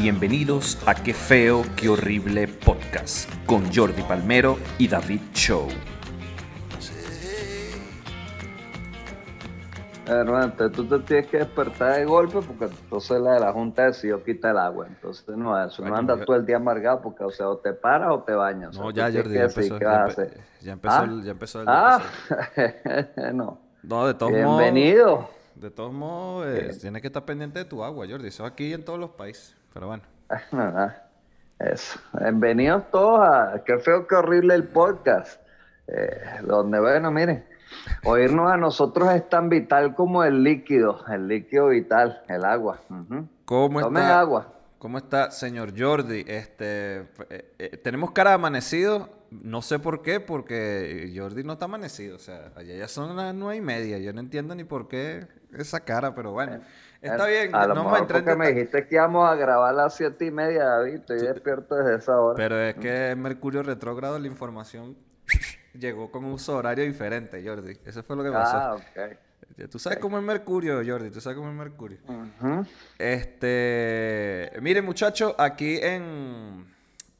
Bienvenidos a Qué Feo, Qué Horrible Podcast con Jordi Palmero y David Show. Hermano, entonces tú te tienes que despertar de golpe porque entonces la de la junta decidió quitar el agua. Entonces no, eso no Coño, anda yo- todo el día amargado porque o sea, o te paras o te bañas. O No, sea, ya Jordi, ya empezó, ya, empe- ya ¿Ah? el, ya empezó el ya Ah, empezó. no. No, de todos modos. Bienvenido. De todos modos, eh, tienes que estar pendiente de tu agua, Jordi. Eso aquí en todos los países. Pero bueno. Eso. Bienvenidos todos a Qué feo, qué horrible el podcast. Eh, donde, bueno, miren, oírnos a nosotros es tan vital como el líquido, el líquido vital, el agua. Ujú. ¿Cómo Tomen está? agua. ¿Cómo está, señor Jordi? Este, eh, eh, tenemos cara de amanecido. No sé por qué, porque Jordi no está amanecido. O sea, allá ya son las nueve y media. Yo no entiendo ni por qué esa cara, pero bueno. Está bien, A lo no mejor en porque me dijiste que íbamos a grabar a las siete y media, David. Estoy despierto desde esa hora. Pero es que Mercurio retrógrado, la información llegó con un uso horario diferente, Jordi. Eso fue lo que pasó. ah, ok. Tú sabes cómo es Mercurio, Jordi. Tú sabes cómo es Mercurio. Este, miren muchachos, aquí en,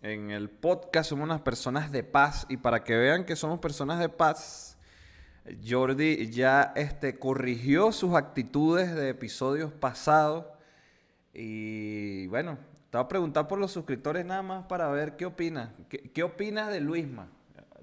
en el podcast somos unas personas de paz y para que vean que somos personas de paz, Jordi ya este, corrigió sus actitudes de episodios pasados y bueno, te voy a preguntar por los suscriptores nada más para ver qué opinas. ¿Qué, qué opinas de Luisma?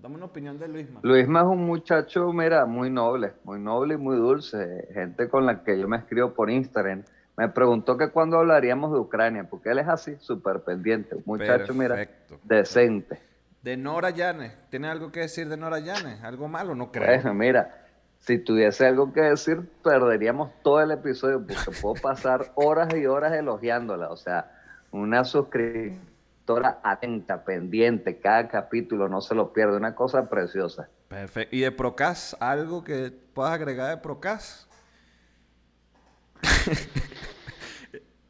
Dame una opinión de Luisma. Luisma es un muchacho, mira, muy noble, muy noble y muy dulce. Gente con la que yo me escribo por Instagram. Me preguntó que cuándo hablaríamos de Ucrania, porque él es así, súper pendiente. Un muchacho, mira, decente. De Nora Llanes, ¿tienes algo que decir de Nora Llanes? ¿Algo malo? No creo. Bueno, mira, si tuviese algo que decir, perderíamos todo el episodio, porque puedo pasar horas y horas elogiándola. O sea, una suscriptora atenta, pendiente, cada capítulo no se lo pierde, una cosa preciosa. Perfecto. ¿Y de Procas? ¿Algo que puedas agregar de Procas?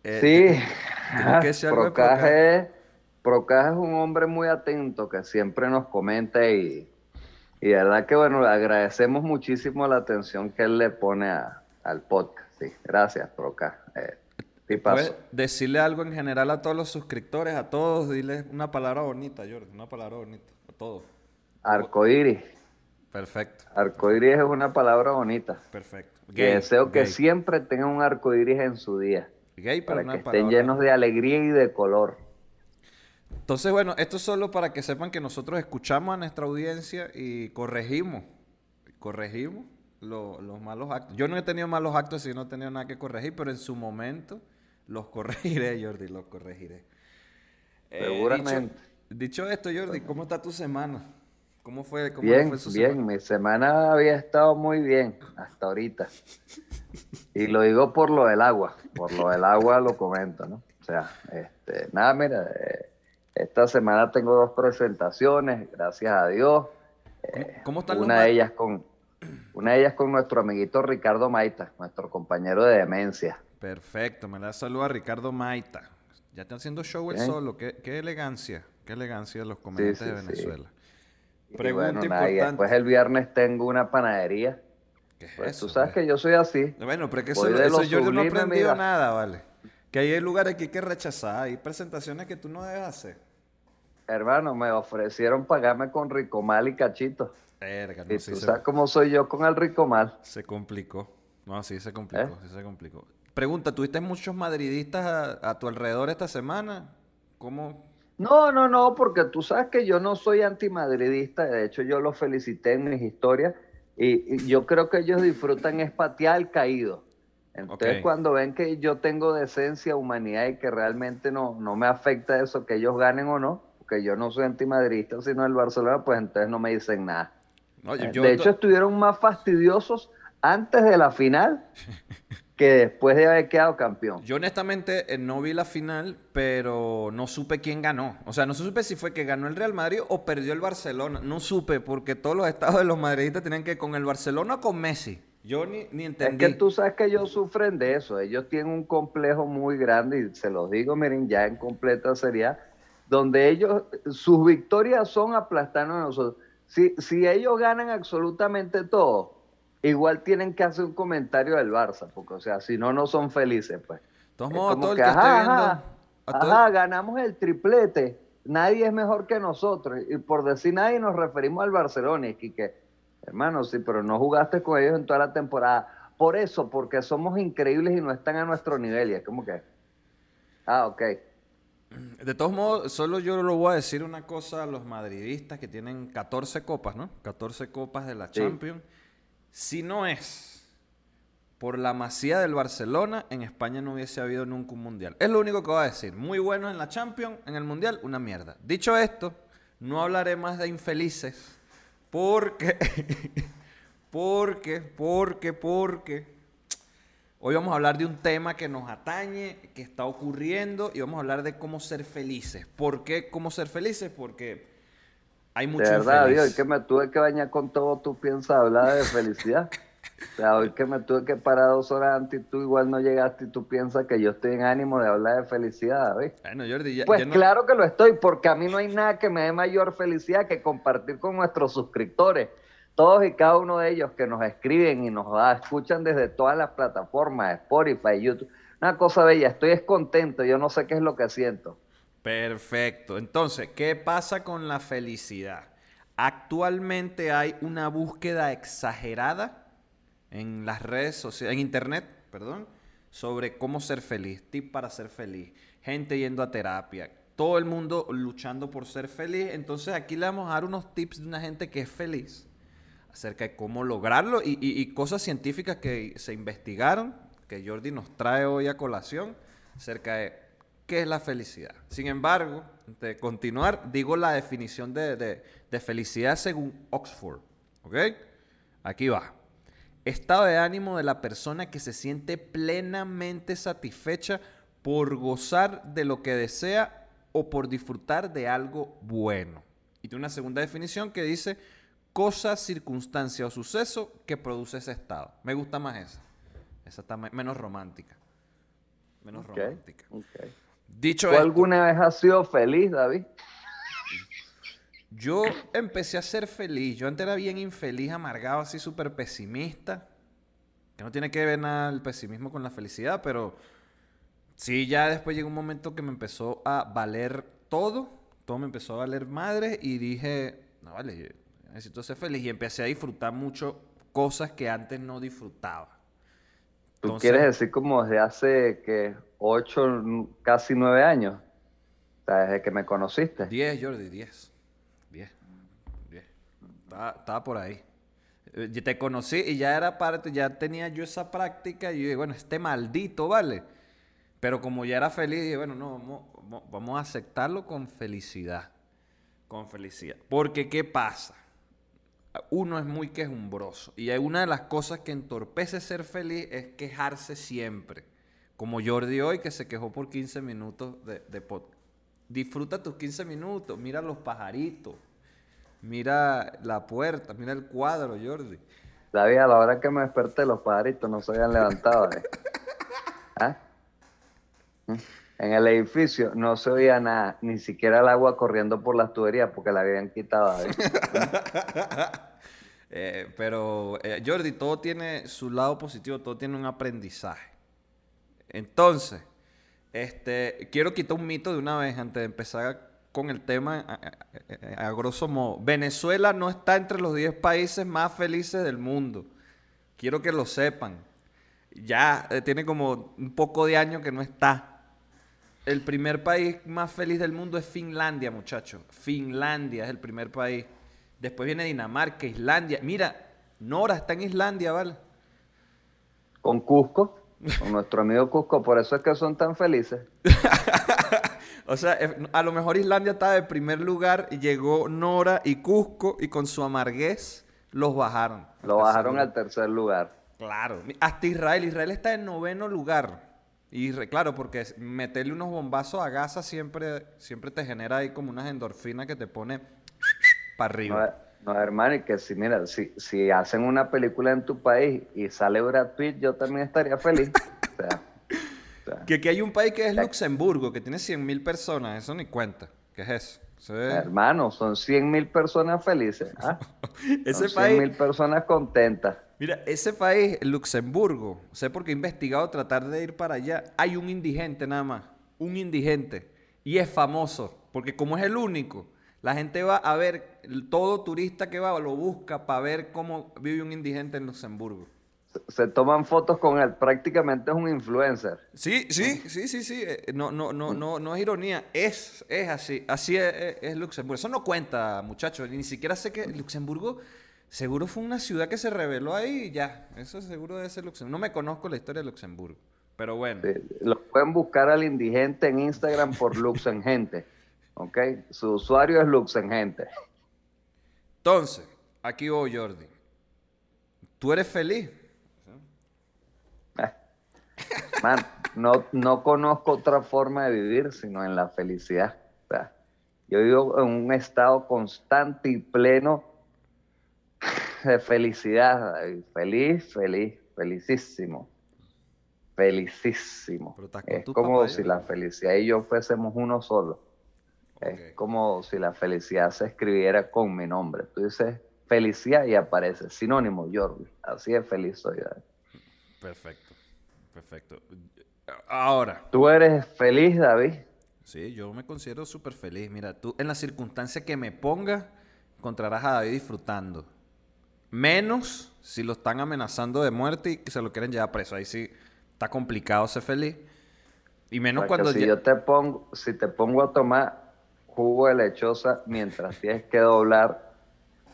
Eh, Sí, es, Procaj es un hombre muy atento que siempre nos comenta y, y de verdad que bueno, le agradecemos muchísimo la atención que él le pone a- al podcast. Sí, gracias, Procaj. Eh, tipazo. ¿Puedes decirle algo en general a todos los suscriptores, a todos? Dile una palabra bonita, Jordi, una palabra bonita, a todos. Arcoíris. Perfecto, Arcoíris es una palabra bonita. perfecto. Que deseo que gay. siempre tengan un arcoíris en su día. Gay, Para que estén palabra- llenos de alegría y de color. Entonces, bueno, esto es solo para que sepan que nosotros escuchamos a nuestra audiencia y corregimos. Corregimos lo- los malos actos. Yo no he tenido malos actos y no he tenido nada que corregir, pero en su momento los corregiré, Jordi, los corregiré. Eh, Seguramente. dicho, dicho esto, Jordi, ¿cómo está tu semana? ¿Cómo fue, cómo Bien, fue su bien, semana? mi semana había estado muy bien hasta ahorita. Y lo digo por lo del agua, por lo del agua lo comento, ¿no? O sea, este, nada, mira, eh, esta semana tengo dos presentaciones, gracias a Dios. ¿Cómo, cómo están Una de ellas con una de ellas con nuestro amiguito Ricardo Maita, nuestro compañero de demencia. Perfecto, me da saludo a Ricardo Maita. Ya está haciendo show el Bien. solo. Qué, qué elegancia, qué elegancia de los comediantes sí, de. Venezuela. Pregunta bueno, nada, importante. después el viernes tengo una panadería. ¿Qué es Pues eso, tú sabes pues? que yo soy así. Bueno, pero es que eso, de yo no he aprendido mira. nada, ¿vale? Que hay lugares que hay que rechazar, hay presentaciones que tú no debes hacer. Hermano, me ofrecieron pagarme con Ricomal y Cachito. Verga, no, Y sí tú se, sabes cómo soy yo con el Ricomal. se complicó. No, sí se complicó, ¿Eh? sí se complicó. Pregunta, ¿tuviste muchos madridistas a, a tu alrededor esta semana? ¿Cómo? No, no, no, porque tú sabes que yo no soy antimadridista. De hecho, yo los felicité en mis historias. Y, y yo creo que ellos disfrutan es patear al caído. Entonces, cuando ven que yo tengo decencia, humanidad y que realmente no, no me afecta eso, que ellos ganen o no, porque yo no soy antimadridista, sino el Barcelona, pues entonces no me dicen nada. No, Eh, yo- de hecho, estuvieron más fastidiosos antes de la final que después de haber quedado campeón. Yo honestamente eh, no vi la final, pero no supe quién ganó. O sea, no supe si fue que ganó el Real Madrid o perdió el Barcelona. No supe, porque todos los estados de los madridistas tenían que ir con el Barcelona o con Messi. Yo ni, ni Es entendí. que tú sabes que ellos sufren de eso. Ellos tienen un complejo muy grande y se los digo, miren, ya en completa seriedad, donde ellos, sus victorias son aplastarnos a nosotros. Si, si ellos ganan absolutamente todo, igual tienen que hacer un comentario del Barça, porque, o sea, si no, no son felices, pues. Todos modos, como todo el que, que, ajá, esté viendo, ajá. Ajá, ganamos el triplete. Nadie es mejor que nosotros. Y por decir nadie nos referimos al Barcelona. Y que, hermano, sí, pero no jugaste con ellos en toda la temporada. Por eso, porque somos increíbles y no están a nuestro nivel. Y es como que, ah, ok. De todos modos, solo yo lo voy a decir una cosa a los madridistas que tienen 14 copas, ¿no? 14 copas de la Champions. Si no es por la masía del Barcelona, en España no hubiese habido nunca un mundial. Es lo único que voy a decir. Muy bueno en la Champions, en el mundial, una mierda. Dicho esto, no hablaré más de infelices. Porque, porque, porque, porque. Hoy vamos a hablar de un tema que nos atañe, que está ocurriendo, y vamos a hablar de cómo ser felices. ¿Por qué cómo ser felices? Porque hay mucho De verdad, Dios, que me tuve que bañar con todo, tú piensas hablar de felicidad. O sea, hoy que me tuve que parar dos horas antes y tú igual no llegaste y tú piensas que yo estoy en ánimo de hablar de felicidad, ¿ves? Bueno, Jordi, ya, pues claro que lo estoy, porque a mí no hay nada que me dé mayor felicidad que compartir con nuestros suscriptores. Todos y cada uno de ellos que nos escriben y nos escuchan desde todas las plataformas, Spotify, YouTube. Una cosa bella, estoy descontento, yo no sé qué es lo que siento. Perfecto. Entonces, ¿qué pasa con la felicidad? Actualmente hay una búsqueda exagerada en las redes sociales, en internet, perdón, sobre cómo ser feliz, tip para ser feliz, gente yendo a terapia, todo el mundo luchando por ser feliz. Entonces aquí le vamos a dar unos tips de una gente que es feliz acerca de cómo lograrlo y, cosas científicas que se investigaron, que Jordi nos trae hoy a colación, acerca de qué es la felicidad. Sin embargo, de continuar, digo la definición de, de felicidad según Oxford. ¿Ok? Aquí va. Estado de ánimo de la persona que se siente plenamente satisfecha por gozar de lo que desea o por disfrutar de algo bueno. Y tiene una segunda definición que dice cosa, circunstancia o suceso que produce ese estado. Me gusta más esa. Esa está menos romántica. Menos romántica. Dicho ¿Tú alguna vez has sido feliz, David? Yo empecé a ser feliz. Yo antes era bien infeliz, amargado, así súper pesimista. Que no tiene que ver nada el pesimismo con la felicidad, pero sí, ya después llegó un momento que me empezó a valer todo. Todo me empezó a valer madre y dije, no vale, necesito ser feliz. Y empecé a disfrutar mucho cosas que antes no disfrutaba. ¿Tú quieres decir como desde hace que ocho, casi nueve años? O sea, desde que me conociste. Diez, Jordi, diez estaba, por ahí. Eh, yo te conocí y ya era parte, ya tenía yo esa práctica y yo dije, bueno, este maldito, ¿vale? Pero como ya era feliz, dije, bueno, no, vamos, a aceptarlo con felicidad. Con felicidad. Porque, ¿qué pasa? Uno es muy quejumbroso. Y hay una de las cosas que entorpece ser feliz es quejarse siempre. Como Jordi hoy, que se quejó por 15 minutos de, de Disfruta tus 15 minutos, mira los pajaritos, Mira la puerta, mira el cuadro, Jordi. David, a la hora que me desperté, los pajaritos no se habían levantado. ¿eh? ¿Ah? ¿Mm? En el edificio no se oía nada, ni siquiera el agua corriendo por las tuberías porque la habían quitado. eh, pero, eh, Jordi, todo tiene su lado positivo, todo tiene un aprendizaje. Entonces, este, quiero quitar un mito de una vez antes de empezar con el tema a, grosso modo. Venezuela no está entre los 10 países más felices del mundo. Quiero que lo sepan. Ya eh, tiene como un poco de año que no está. El primer país más feliz del mundo es Finlandia, muchachos. Finlandia es el primer país. Después viene Dinamarca, Islandia. Mira, Nora está en Islandia, ¿vale? Con Cusco, con nuestro amigo Cusco, por eso es que son tan felices. O sea, a lo mejor Islandia estaba de primer lugar y llegó Nora y Cusco y con su amarguez los bajaron. Lo bajaron al tercer lugar. Claro. Hasta Israel. Israel está en noveno lugar. Y claro, porque meterle unos bombazos a Gaza siempre, siempre te genera ahí como unas endorfinas que te pone para arriba. No, hermano, y que si, mira, si, si hacen una película en tu país y sale Brad Pitt, yo también estaría feliz. o sea, que aquí hay un país que es Luxemburgo, que tiene 100.000 personas, eso ni cuenta. ¿Qué es eso? Hermano, son 100.000 personas felices. ese son 100.000 personas contentas. Mira, ese país, Luxemburgo, sé porque he investigado tratar de ir para allá, hay un indigente nada más. un indigente y es famoso, porque como es el único, la gente va a ver, todo turista que va lo busca para ver cómo vive un indigente en Luxemburgo. Se toman fotos con él, prácticamente es un influencer. Sí, sí, sí, sí, sí. eh, No, no, no, no, no es ironía, es, es así. Así es, es- es Luxemburgo. Eso no cuenta, muchachos. Ni siquiera sé que Luxemburgo seguro fue una ciudad que se reveló ahí y ya. Eso seguro debe ser Luxemburgo. No me conozco la historia de Luxemburgo. Pero bueno. Sí, Lo pueden buscar al indigente en Instagram por Luxengente. ¿Ok? Su usuario es Luxengente. Entonces, aquí voy, Jordi. ¿Tú eres feliz? Eh. Man, no, no conozco otra forma de vivir sino en la felicidad. O sea, yo vivo en un estado constante y pleno de felicidad. David. Feliz, feliz, felicísimo. Felicísimo. Es como papá si ya. la felicidad y yo fuésemos uno solo. Es como si la felicidad se escribiera con mi nombre. Tú dices felicidad y aparece sinónimo, Jordi. Así de feliz soy. David. Perfecto. Perfecto. Ahora. ¿Tú eres feliz, David? Sí, yo me considero súper feliz. Mira, tú en la circunstancia que me pongas, encontrarás a David disfrutando. Menos si lo están amenazando de muerte y que se lo quieren llevar preso. Ahí sí está complicado ser feliz. Y menos Porque cuando si ya- yo te pongo, si te pongo a tomar jugo de lechosa mientras tienes que doblar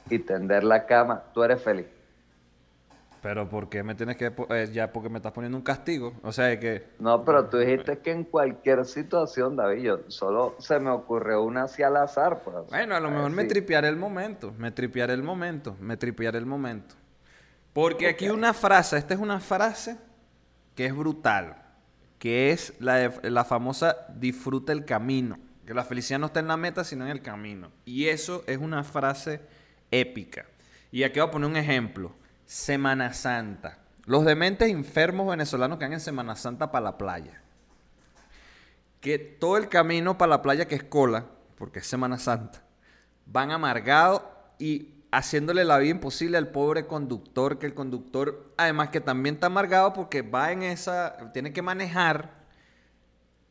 y tender la cama, tú eres feliz. Pero ¿por qué me tienes que... eh, ya porque me estás poniendo un castigo. O sea, que... No, pero tú dijiste que en cualquier situación, David, yo solo se me ocurrió una así al azar. Pues, Bueno, a lo mejor me Sí. tripearé el momento, me tripearé el momento, me tripearé el momento. Porque aquí una frase, esta es una frase que es brutal, que es la, de- la famosa disfruta el camino, que la felicidad no está en la meta, sino en el camino. Y eso es una frase épica. Y aquí voy a poner un ejemplo. Semana Santa. Los dementes enfermos venezolanos que van en Semana Santa para la playa que todo el camino para la playa, que es cola, porque es Semana Santa, van amargados y haciéndole la vida imposible al pobre conductor, que el conductor, además que también está amargado porque va en esa, tiene que manejar,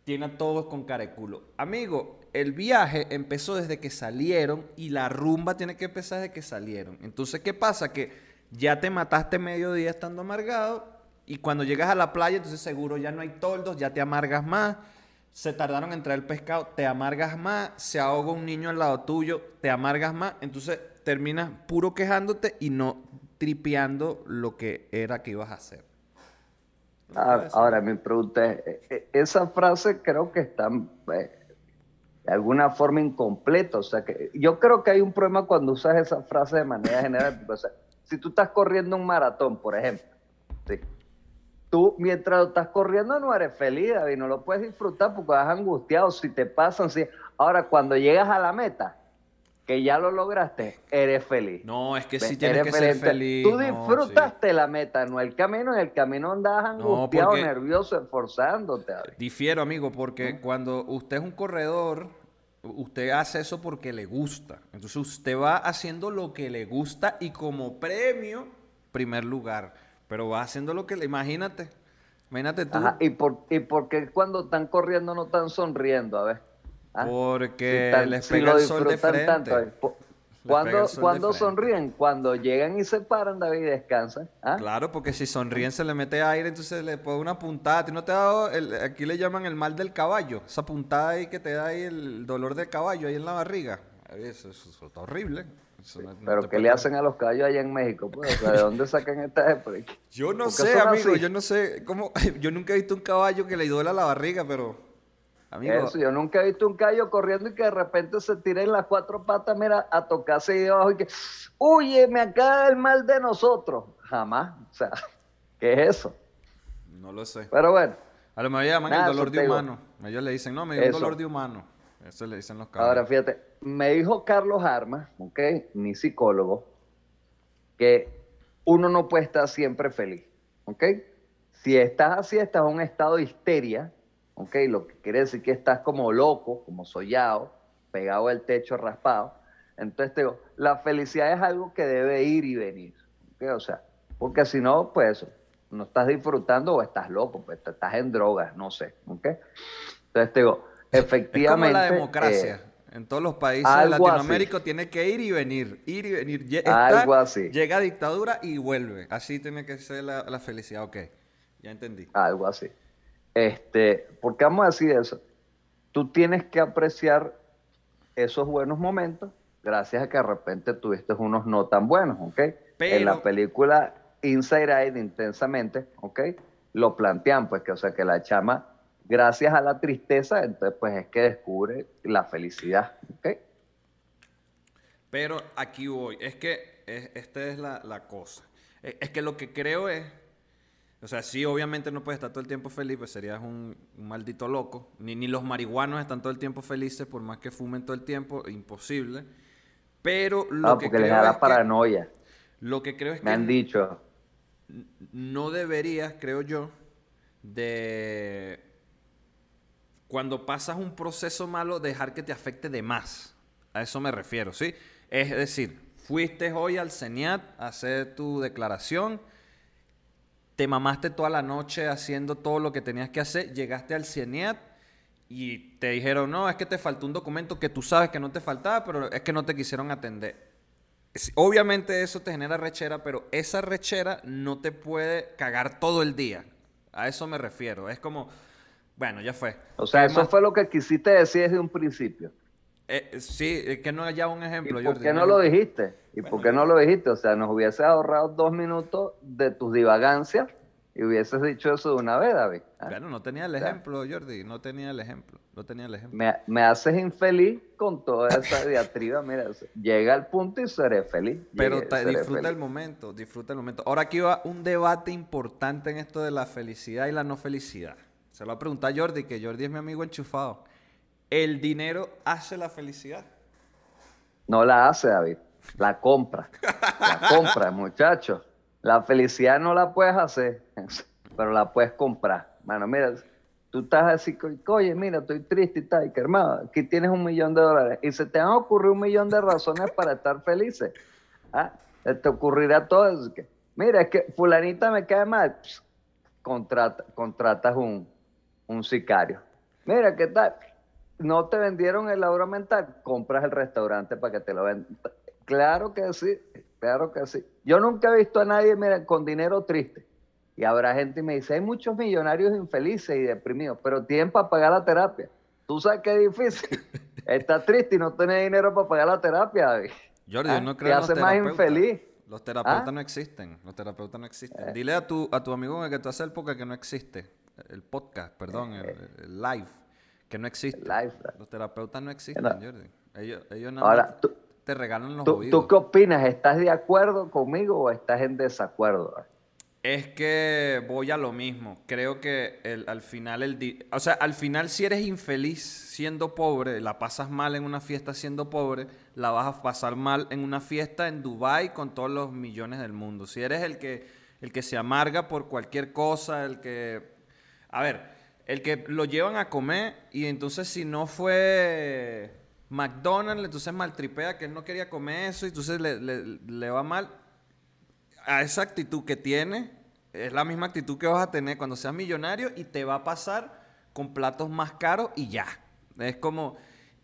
tiene a todos con cara de culo. Amigo, el viaje empezó desde que salieron y la rumba tiene que empezar desde que salieron. Entonces, ¿qué pasa? Que ya te mataste medio día estando amargado y cuando llegas a la playa, entonces seguro ya no hay toldos, ya te amargas más. Se tardaron en traer el pescado, te amargas más. Se ahoga un niño al lado tuyo, te amargas más. Entonces terminas puro quejándote y no tripeando lo que era que ibas a hacer. Ah, Ahora, mi pregunta es, eh, eh, esa frase creo que está eh, de alguna forma incompleta. O sea, que yo creo que hay un problema cuando usas esa frase de manera general. o sea, si tú estás corriendo un maratón, por ejemplo, ¿sí? tú mientras lo estás corriendo no eres feliz, David, no lo puedes disfrutar porque vas angustiado. Si te pasan, si... ahora cuando llegas a la meta, que ya lo lograste, eres feliz. No, es que sí tienes eres que ser feliz. feliz. Tú no, disfrutaste la meta, no el camino. En el camino andabas angustiado, nervioso, esforzándote. David. Difiero, amigo, porque cuando usted es un corredor, usted hace eso porque le gusta. Entonces usted va haciendo lo que le gusta y como premio, primer lugar. Pero va haciendo lo que le... Imagínate. Imagínate tú. Ajá, ¿Y, por, ¿Y por qué cuando están corriendo no están sonriendo? A ver. ¿Ah? Porque les si pega lo el sol de frente. tanto. Po- Les pega ¿Cuándo, el sol de cuándo frente. sonríen? Cuando llegan y se paran, David, y descansan. ¿Ah? Claro, porque si sonríen se le mete aire, entonces le pone una puntada. ¿A ti no te ha dado, el- aquí le llaman el mal del caballo? Esa puntada ahí que te da ahí el dolor del caballo ahí en la barriga. Eso, eso- eso está horrible. Eso no- no Pero te ¿qué le hacen a los caballos allá en México? Pues, o sea, ¿De dónde sacan estas? Yo no ¿Por qué sé, amigo, así? yo no sé cómo. Yo nunca he visto un caballo que le duela la barriga, pero. Amigo, Eso, yo nunca he visto un caballo corriendo y que de repente se tire en las cuatro patas, mira, a tocarse ahí debajo y que, oye, me acaba el mal de nosotros. Jamás. O sea, ¿qué es eso? no lo sé. Pero bueno, A lo mejor llaman Nada, el dolor de digo. humano. Ellos le dicen, no, me dio un dolor de humano. Eso le dicen los caballos. ahora fíjate, me dijo Carlos Armas, ¿ok? Mi psicólogo, que uno no puede estar siempre feliz, ¿ok? Si estás así, estás en un estado de histeria, ¿ok? Lo que quiere decir que estás como loco, como sollado, pegado al techo, raspado. Entonces te digo, la felicidad es algo que debe ir y venir, ¿ok? O sea, porque si no, pues no estás disfrutando o estás loco, pues estás en drogas, no sé, ¿ok? Entonces te digo, efectivamente... Es como la democracia. Eh, en todos los países de Latinoamérica tiene que ir y venir, ir y venir. algo así. Llega dictadura y vuelve. Así tiene que ser la, la, felicidad. Ok, ya entendí. Algo así. Este, ¿Por qué vamos a decir eso? Tú tienes que apreciar esos buenos momentos gracias a que de repente tuviste unos no tan buenos, ¿ok? En la película Inside Out, intensamente, ¿ok? Lo plantean, pues que, o sea, que la chama, gracias a la tristeza, entonces, pues es que descubre la felicidad, ¿ok? Pero aquí voy, es que esta es la, cosa. Es que lo que creo es, o sea, sí, obviamente no puedes estar todo el tiempo feliz, pues serías un, maldito loco. Ni, ni los marihuanos están todo el tiempo felices, por más que fumen todo el tiempo, imposible. Pero lo no, que porque les da la paranoia. lo que creo es que. Me han dicho. No deberías, creo yo, de. Cuando pasas un proceso malo, dejar que te afecte de más. A eso me refiero, ¿sí? Es decir, fuiste hoy al CENIAT a hacer tu declaración, te mamaste toda la noche haciendo todo lo que tenías que hacer, llegaste al CENIAT y te dijeron, no, es que te faltó un documento que tú sabes que no te faltaba, pero es que no te quisieron atender. Obviamente eso te genera rechera, pero esa rechera no te puede cagar todo el día. A eso me refiero. Es como, bueno, ya fue. O sea, eso fue lo que quisiste decir desde un principio. Eh, sí, es que no haya un ejemplo. ¿Y ¿Por qué no lo dijiste? ¿Y por qué no lo dijiste? O sea, nos hubiese ahorrado dos minutos de tus divagancias y hubieses dicho eso de una vez, David. ¿ah? Bueno, no tenía el ejemplo, Jordi, no tenía el ejemplo, no tenía el ejemplo. Me, haces infeliz con toda esa diatriba, mira, llega al punto y seré feliz. Pero disfruta el momento, disfruta el momento. Ahora aquí va un debate importante en esto de la felicidad y la no felicidad. Se lo va a preguntar Jordi, que Jordi es mi amigo enchufado. ¿El dinero hace la felicidad? No la hace, David, la compra. La compra, muchachos. La felicidad no la puedes hacer, pero la puedes comprar. Bueno, mira, tú estás así, oye, mira, estoy triste y tal, y hermano, aquí tienes un millón de dólares y se te han ocurrido un millón de razones para estar felices. ¿Ah? Te ocurrirá todo eso. mira, es que fulanita me cae mal, contrata, contratas un, un sicario. Mira, ¿qué tal? No te vendieron el lauro mental, compras el restaurante para que te lo vendan. Claro que sí, Claro que sí. Yo nunca he visto a nadie mira, con dinero triste. Y habrá gente y me dice, hay muchos millonarios infelices y deprimidos, pero tienen para pagar la terapia. Tú sabes que es difícil. Está triste y no tiene dinero para pagar la terapia, David. Jordi, yo ¿Ah? no creo hace más infeliz. Los terapeutas ¿Ah? no existen. Los terapeutas no existen. Eh. Dile a tu, a tu amigo que tú haces el podcast que no existe. El podcast, perdón, el, eh. live. Que no existe. los terapeutas no existen, Jordi. Ellos, ellos no. Ahora, tú, te regalan los ¿Tú, ¿Tú qué opinas? ¿Estás de acuerdo conmigo o estás en desacuerdo? Es que voy a lo mismo. Creo que el, al final, el o sea, al final si eres infeliz siendo pobre, la pasas mal en una fiesta siendo pobre, la vas a pasar mal en una fiesta en Dubai con todos los millones del mundo. Si eres el que, el que se amarga por cualquier cosa, el que, a ver, el que lo llevan a comer y entonces si no fue McDonald's entonces maltripea que él no quería comer eso y entonces le, va mal. A esa actitud que tiene, es la misma actitud que vas a tener cuando seas millonario y te va a pasar con platos más caros y ya. Es como,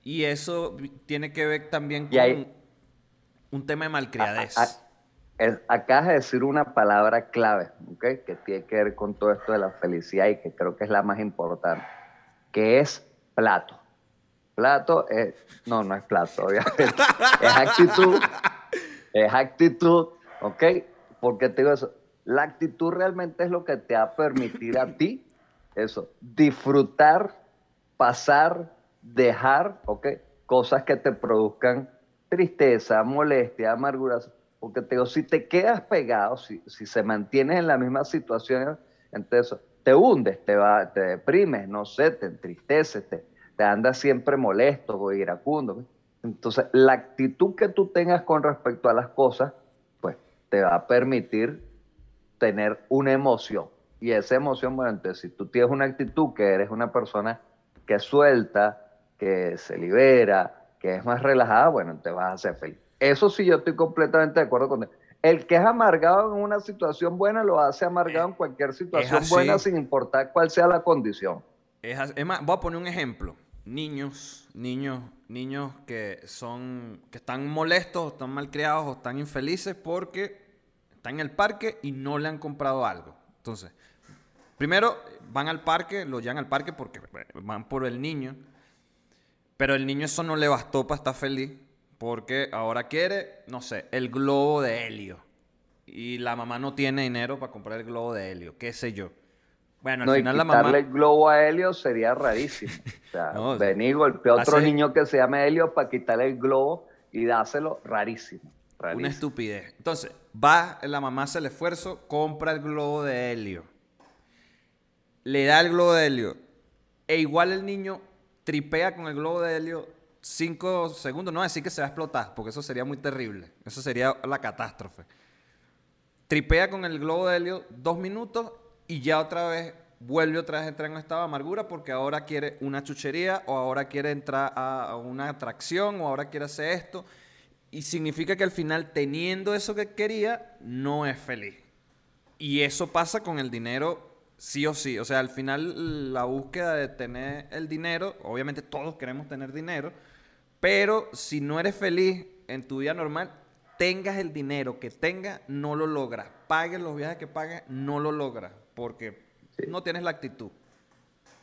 y eso tiene que ver también con un tema de malcriadez. acabas de decir una palabra clave, que tiene que ver con todo esto de la felicidad y que creo que es la más importante, que es plato. Plato es, no, no es plato, obviamente. es actitud, es actitud, ¿ok? Porque te digo eso, la actitud realmente es lo que te va a permitir a ti, eso, disfrutar, pasar, dejar, ¿ok? Cosas que te produzcan tristeza, molestia, amargura. Porque te digo, si te quedas pegado, si, si se mantienes en la misma situación, entonces te hundes, te, va, te deprimes, no sé, te entristeces, te, te andas siempre molesto o iracundo. Entonces, la actitud que tú tengas con respecto a las cosas, pues te va a permitir tener una emoción. Y esa emoción, bueno, entonces, si tú tienes una actitud que eres una persona que suelta, que se libera, que es más relajada, bueno, te vas a hacer feliz. Eso sí, yo estoy completamente de acuerdo con él. El que es amargado en una situación buena lo hace amargado en cualquier situación buena sin importar cuál sea la condición. Es, es más, voy a poner un ejemplo. Niños, niños, niños que son, que están molestos, o están malcriados, o están infelices porque están en el parque y no le han comprado algo. Entonces, primero van al parque, lo llevan al parque porque van por el niño, pero el niño eso no le bastó para estar feliz porque ahora quiere, no sé, el globo de helio. Y la mamá no tiene dinero para comprar el globo de helio, qué sé yo. Bueno, al No, y final la quitarle mamá... el globo a Helio sería rarísimo. O sea, No, venir golpear a otro hace- niño que se llame Helio para quitarle el globo y dárselo, rarísimo. Una estupidez. Entonces, va, la mamá hace el esfuerzo, compra el globo de helio. Le da el globo de helio. E igual el niño tripea con el globo de helio cinco segundos. No decir que se va a explotar, porque eso sería muy terrible. Eso sería la catástrofe. Tripea con el globo de helio dos minutos y ya otra vez vuelve otra vez a entrar en un estado de amargura porque ahora quiere una chuchería o ahora quiere entrar a, una atracción o ahora quiere hacer esto. Y significa que al final, teniendo eso que quería, no es feliz. Y eso pasa con el dinero sí o sí. O sea, al final la búsqueda de tener el dinero, obviamente todos queremos tener dinero, pero si no eres feliz en tu vida normal, tengas el dinero que tengas, no lo logras. Pagues los viajes que pagues, no lo logras, porque no tienes la actitud.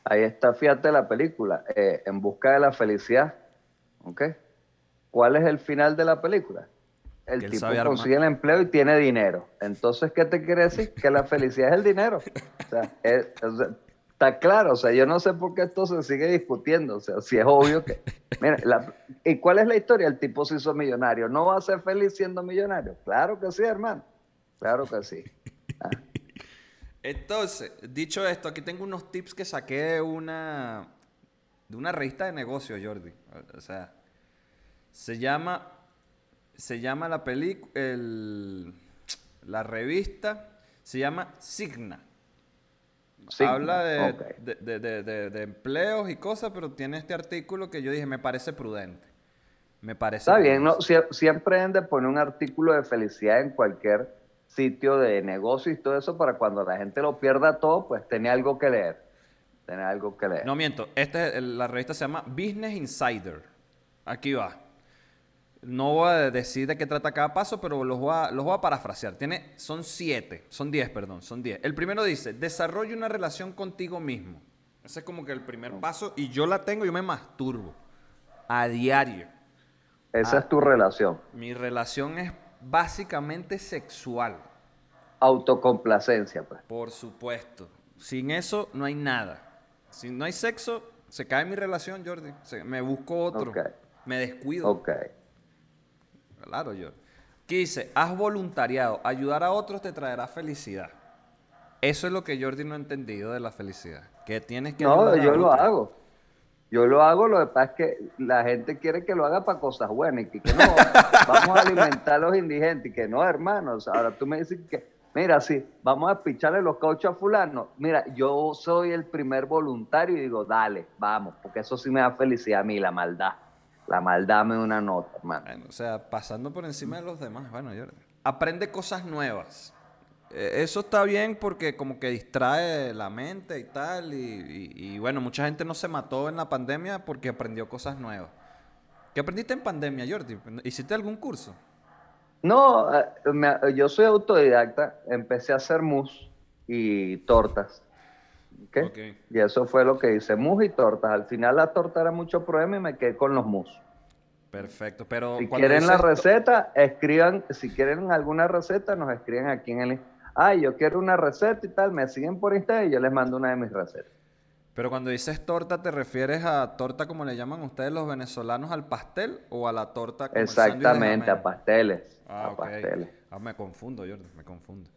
Ahí está, fíjate la película, eh, En busca de la felicidad. ¿Ok? ¿Cuál es el final de la película? El Que tipo consigue el empleo y tiene dinero. Entonces, ¿qué te quiere decir? Que la felicidad es el dinero. O sea, es- o sea, está claro. O sea, yo no sé por qué esto se sigue discutiendo. O sea, si es obvio que... Mira, la- ¿y cuál es la historia? El tipo se hizo millonario. ¿No va a ser feliz siendo millonario? Claro que sí, hermano. Claro que sí. Ah. Entonces, dicho esto, aquí tengo unos tips que saqué de una, de una revista de negocios, Jordi. O sea, se llama, se llama la película, la revista, se llama Signa. Signa, Habla de, de- de- de- empleos y cosas, pero tiene este artículo que yo dije, me parece prudente. Me parece Está bien, ¿no? Sie- siempre deben de poner un artículo de felicidad en cualquier sitio de negocio y todo eso para cuando la gente lo pierda todo, pues tener algo que leer. Tener algo que leer. No miento, este, la revista se llama Business Insider. Aquí va. No voy a decir de qué trata cada paso, pero los voy a, los voy a parafrasear. Tiene, son siete, son diez, perdón, son diez. El primero dice, desarrolla una relación contigo mismo. Ese es como que el primer paso y yo la tengo, yo me masturbo a diario. Esa ah. es tu relación. Mi relación es básicamente sexual, Autocomplacencia, pues. por supuesto. Sin eso no hay nada. Si no hay sexo, se cae mi relación, Jordi. Se- me busco otro. Me descuido. Ok. Claro, Jordi. Aquí dice, haz voluntariado. Ayudar a otros te traerá felicidad. Eso es lo que Jordi no ha entendido de la felicidad. Que tienes que No, yo lo hago. Yo lo hago, lo que pasa es que la gente quiere que lo haga para cosas buenas y que, no, vamos a alimentar a los indigentes y que no, hermanos. Ahora tú me dices que, mira, sí, vamos a picharle los cauchos a fulano. Mira, yo soy el primer voluntario y digo, dale, vamos, porque eso sí me da felicidad a mí, la maldad. La maldad me da una nota, hermano. O sea, pasando por encima de los demás. Bueno, Jordi. Aprende cosas nuevas. Eh, Eso está bien porque como que distrae la mente y tal. Y, y- y, bueno, mucha gente no se mató en la pandemia porque aprendió cosas nuevas. ¿Qué aprendiste en pandemia, Jordi? ¿Hiciste algún curso? No, eh, me- yo soy autodidacta, empecé a hacer mousse y tortas. Y eso fue lo que hice, mousse y tortas. Al final la torta era mucho problema y me quedé con los mousse. Perfecto, pero Si quieren la receta, escriban, si quieren alguna receta, nos escriben aquí en el... Ah, yo quiero una receta y tal, me siguen por Instagram y yo les mando una de mis recetas. Pero cuando dices torta, ¿te refieres a torta como le llaman ustedes los venezolanos al pastel o a la torta como el Exactamente, a pasteles. Ah, a ok. pasteles. Ah, me confundo, Jordi, me confundo.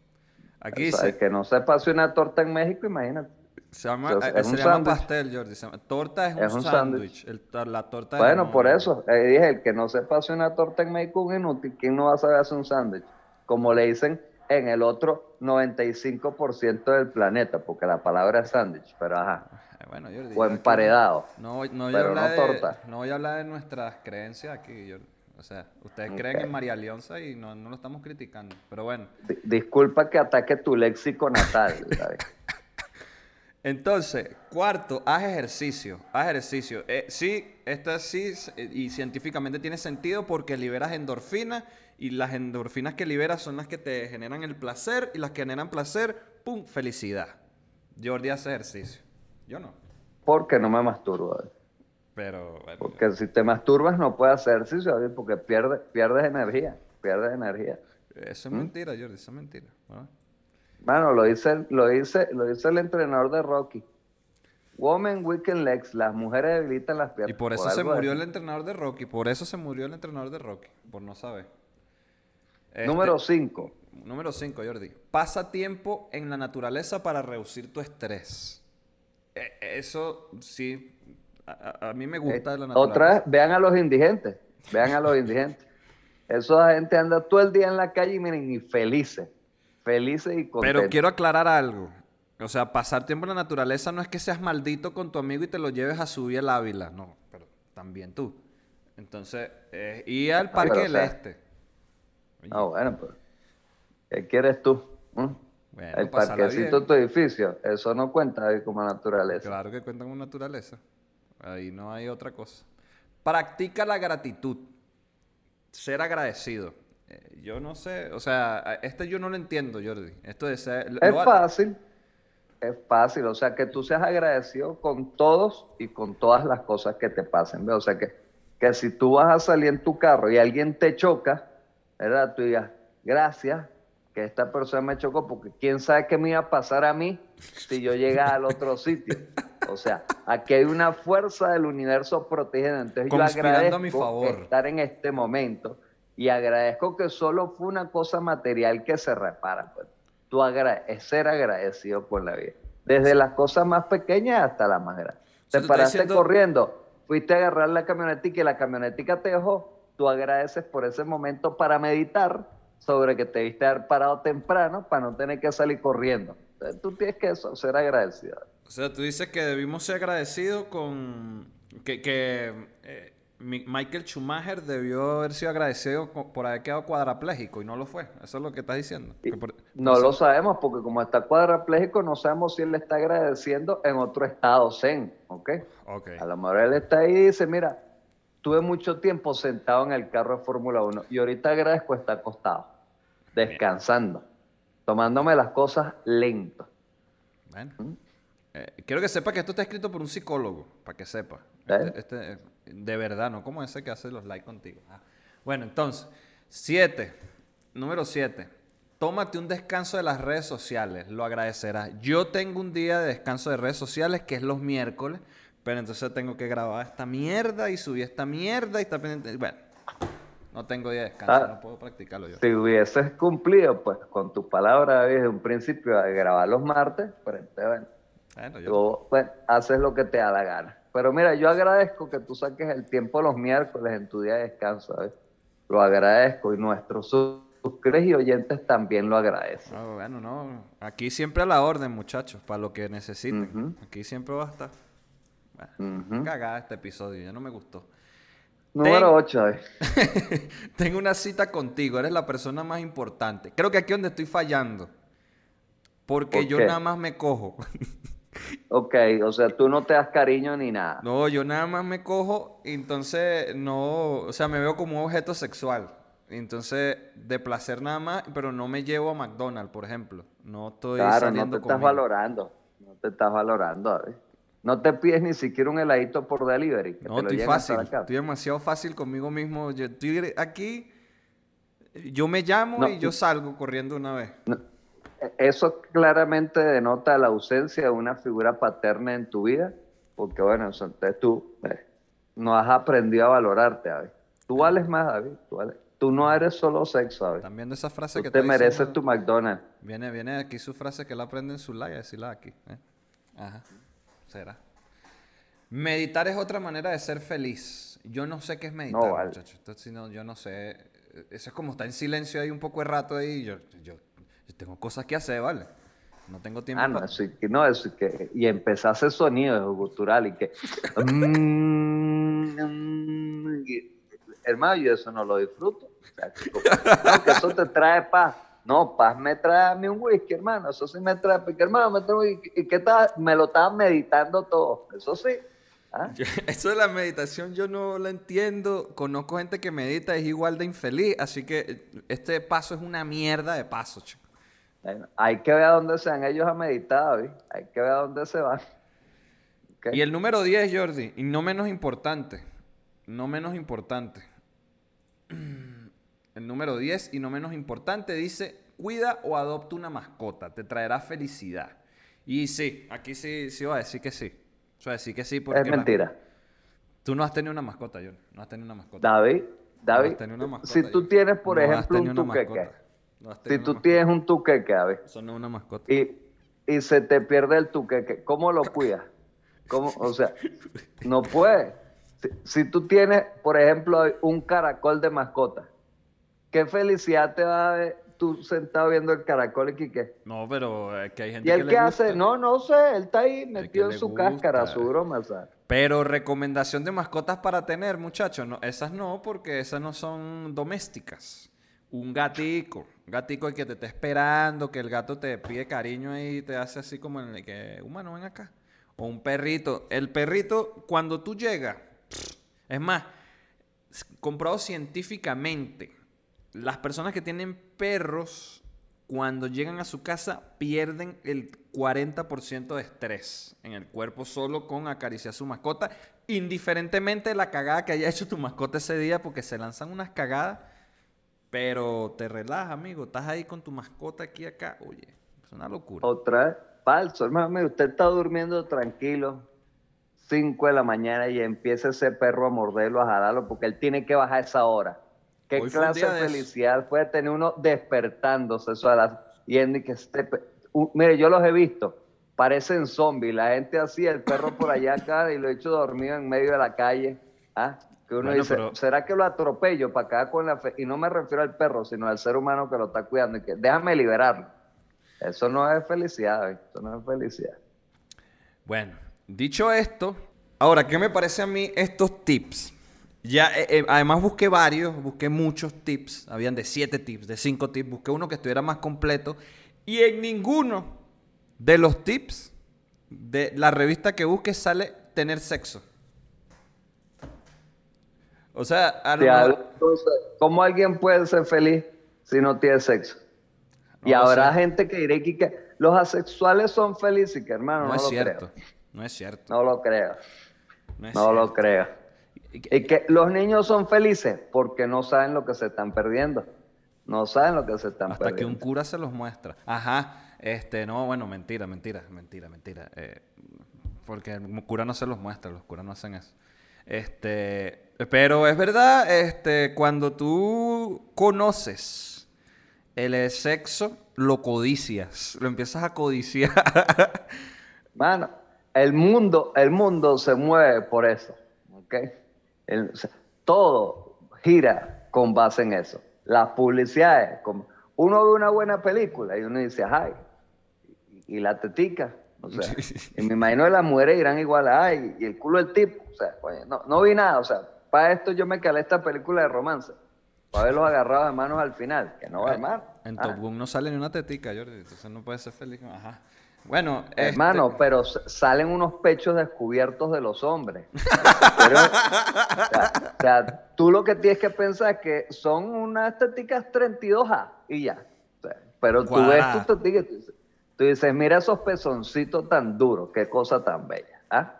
Aquí dice, que no sepa si una torta en México, imagínate. se llama, eh, es se un llama pastel, Jordi. se llama- torta es un, Es un sándwich. La torta Bueno, por eso, eh, dije, el que no sepa hacer una torta en México es inútil, ¿quién no va a saber hacer un sándwich? Como le dicen en el otro 95% del planeta, porque la palabra es sándwich, pero ajá, Eh, Bueno, Jordi. o emparedado. No, no voy pero no de, torta. No voy a hablar de nuestras creencias aquí, Jordi. O sea, ustedes creen en María Leonza y no, no lo estamos criticando. Pero bueno. Di- Disculpa que ataque tu léxico natal, David. Entonces, cuarto, haz ejercicio. Haz ejercicio. Eh, sí, esto sí, y científicamente tiene sentido porque liberas endorfinas y las endorfinas que liberas son las que te generan el placer y las que generan placer, ¡pum! Felicidad. Jordi hace ejercicio. Yo no. Porque no me masturbo. Pero. porque si te masturbas no puedes hacer ejercicio, porque pierdes, pierdes energía. Pierdes energía. Eso es ¿Mm? mentira, Jordi, eso es mentira. Bueno, lo dice, lo dice, lo dice el entrenador de Rocky. Women weaken legs, las mujeres debilitan las piernas. Y por eso se murió el entrenador de Rocky, por eso se murió el entrenador de Rocky, por no saber. número 5. Este, número 5, Jordi. Pasa tiempo en la naturaleza para reducir tu estrés. E, eso sí, a, mí me gusta eh, la naturaleza. Otra vez, vean a los indigentes, vean a los indigentes. Esa gente anda todo el día en la calle y miren, y felices y contentos. Pero quiero aclarar algo. O sea, pasar tiempo en la naturaleza no es que seas maldito con tu amigo y te lo lleves a subir el Ávila. No, pero también tú. Entonces, eh, y al Parque del Este. Ah, bueno, pues. ¿Qué quieres tú? ¿Mm? el parquecito de tu edificio. Eso no cuenta ahí como naturaleza. Claro que cuenta como naturaleza. Ahí no hay otra cosa. Practica la gratitud. Ser agradecido. Eh, yo no sé, o sea, este yo no lo entiendo, Jordi. Esto de ser, es fácil, es fácil, o sea, que tú seas agradecido con todos y con todas las cosas que te pasen, O sea, que, que si tú vas a salir en tu carro y alguien te choca, ¿verdad? Tú digas, gracias, que esta persona me chocó, porque quién sabe qué me iba a pasar a mí si yo llegara al otro sitio. O sea, aquí hay una fuerza del universo protegida. Entonces yo agradezco estar en este momento y agradezco que solo fue una cosa material que se repara. Pues. Tú es ser agradecido por la vida. Desde las cosas más pequeñas hasta las más grandes. Te paraste corriendo, fuiste a agarrar la camionetica y la camionetica te dejó. Tú agradeces por ese momento para meditar sobre que te viste haber parado temprano para no tener que salir corriendo. Entonces, tú tienes que ser agradecido. O sea, tú dices que debimos ser agradecidos con que, que eh, Michael Schumacher debió haber sido agradecido por haber quedado cuadraplégico y no lo fue. Eso es lo que estás diciendo. no lo sabemos porque como está cuadraplégico no sabemos si él le está agradeciendo en otro estado zen, ¿ok? A lo mejor él está ahí y dice, mira, tuve mucho tiempo sentado en el carro de Fórmula 1 y ahorita agradezco estar acostado, descansando, tomándome las cosas lento. Bueno. ¿Mm? Eh, quiero que sepa que esto está escrito por un psicólogo, para que sepa. Este, este, de verdad, no como ese que hace los likes contigo. Ah. Bueno, entonces, siete. Número siete. Tómate un descanso de las redes sociales, lo agradecerás. Yo tengo un día de descanso de redes sociales que es los miércoles, pero entonces tengo que grabar esta mierda y subir esta mierda y está pendiente. Bueno, no tengo día de descanso, ah, no puedo practicarlo yo. Si hubieses cumplido, pues, con tus palabras desde un principio de grabar los martes, pues, bueno, bueno yo... pues, haces lo que te da la gana. Pero mira, yo agradezco que tú saques el tiempo los miércoles en tu día de descanso, ¿sabes? Lo agradezco y nuestros suscriptores y oyentes también lo agradecen. No, bueno, no. Aquí siempre a la orden, muchachos, para lo que necesiten. Aquí siempre va a estar. Bueno, Cagada este episodio, ya no me gustó. Número 8. ¿eh? Tengo una cita contigo, eres la persona más importante. Creo que aquí es donde estoy fallando. Porque yo nada más me cojo. Ok, o sea, tú no te das cariño ni nada. No, yo nada más me cojo, entonces no, o sea, me veo como un objeto sexual. Entonces, de placer nada más, pero no me llevo a McDonald's, por ejemplo. No estoy claro, no te estás valorando. No te estás valorando, No te pides ni siquiera un heladito por delivery. no, estoy fácil. Estoy demasiado fácil conmigo mismo. Yo estoy aquí, yo me llamo y yo salgo corriendo una vez. Eso claramente denota la ausencia de una figura paterna en tu vida, porque bueno, entonces tú eh, no has aprendido a valorarte, David. Tú vales más, David. Tú, no eres solo sexo, David. También de esa frase que te mereces tu McDonald's. Viene, viene aquí su frase que la aprende en su like, decirla aquí. ¿eh? Ajá. Será. Meditar es otra manera de ser feliz. Yo no sé qué es meditar, no, muchachos. yo no sé. Eso es como estar en silencio ahí un poco de rato ahí. Yo, yo tengo cosas que hacer, ¿vale? No tengo tiempo. Ah, no, eso, no, eso que, y empezar a hacer sonido gutural y que. Mm, mm, hermano, yo eso no lo disfruto. O sea, que, eso te trae paz. No, Paz me trae a mí un whisky, hermano. Eso sí me trae, porque hermano, me trae un whisky. ¿Y qué tal? Me lo estaba meditando todo. Eso sí. ¿ah? eso de la meditación yo no lo entiendo. Conozco gente que medita es igual de infeliz, así que este paso es una mierda de paso, chico. Hay que ver a dónde se han ellos a meditar, ¿vi? Hay que ver a dónde se van. Y el número 10, Jordi, y no menos importante, no menos importante. El número 10 y no menos importante dice, cuida o adopta una mascota, te traerá felicidad. Y sí, aquí sí, sí va a decir que sí. Yo a decir que sí porque... Es mentira. Tú no has tenido una mascota, Jordi. No has tenido una mascota. David, David, si tú tienes, por ejemplo, un tuqueque. Si tú tienes un tuqueque, David. Eso no es una mascota. Y, y se te pierde el tuqueque, ¿cómo lo cuidas? ¿Cómo? O sea, no puede. Si, tú tienes, por ejemplo, un caracol de mascota, ¿qué felicidad te va a ver tú sentado viendo el caracol y qué? No, pero es que hay gente ¿Y él que qué hace? No, no sé, él está ahí metido en su cáscara, su broma, ¿sabes? Pero recomendación de mascotas para tener, muchachos, no, esas no, porque esas no son domésticas. Un gatico, un gatico que te está esperando, que el gato te pide cariño y te hace así como en el que, humano, ven acá o un perrito. El perrito, cuando tú llegas, es más, comprado científicamente, las personas que tienen perros, cuando llegan a su casa, pierden el 40% de estrés en el cuerpo solo con acariciar su mascota, indiferentemente de la cagada que haya hecho tu mascota ese día, porque se lanzan unas cagadas, pero te relaja, amigo. Estás ahí con tu mascota aquí acá. Oye, es una locura. Otra falso, hermano. Usted está durmiendo tranquilo, 5 de la mañana y empieza ese perro a morderlo, a jalarlo, porque él tiene que bajar esa hora. ¿Qué clase de felicidad puede tener uno despertándose eso a las y que este, mire, yo los he visto, parecen zombies, la gente así, el perro por allá acá y lo he hecho dormido en medio de la calle. ¿ah? Que uno dice, ¿será que lo atropello para acá con la fe? Y no me refiero al perro, sino al ser humano que lo está cuidando y que déjame liberarlo. Eso no es felicidad, eso no es felicidad. Bueno, dicho esto, ahora, ¿qué me parece a mí estos tips? Ya, eh, eh, además busqué varios, busqué muchos tips, habían de siete tips, de cinco tips, busqué uno que estuviera más completo y en ninguno de los tips de la revista que busque sale tener sexo. O sea, a ¿cómo alguien puede ser feliz si no tiene sexo? y habrá gente que diré que, los asexuales son felices, que hermano, no, no es lo cierto. Creo. No es cierto. No lo creo. No, lo creo. Y que los niños son felices porque no saben lo que se están perdiendo. No saben lo que se están perdiendo. Hasta que un cura se los muestra. Ajá. Este, no, bueno, mentira, mentira, mentira, mentira. Eh, porque el cura no se los muestra, los curas no hacen eso. Este, pero es verdad, este, cuando tú conoces el sexo lo codicias, lo empiezas a codiciar. Mano, el mundo, el mundo se mueve por eso, ¿ok? todo gira con base en eso. Las publicidades, como, uno ve una buena película y uno dice, ay, y, la tetica, o sea, y me imagino que las mujeres irán igual, ay, y el culo del tipo, o sea, no, no vi nada, o sea, para esto yo me calé esta película de romance para verlos agarrados de manos al final, que no va a armar. En Top Gun no sale ni una tetica, Jordi, entonces no puede ser feliz. Ajá. Bueno, hermano, este pero salen unos pechos descubiertos de los hombres. o, sea, tú lo que tienes que pensar es que son unas teticas 32A y ya. pero tú ves tus teticas y tú dices, mira esos pezoncitos tan duros, qué cosa tan bella. ¿ah?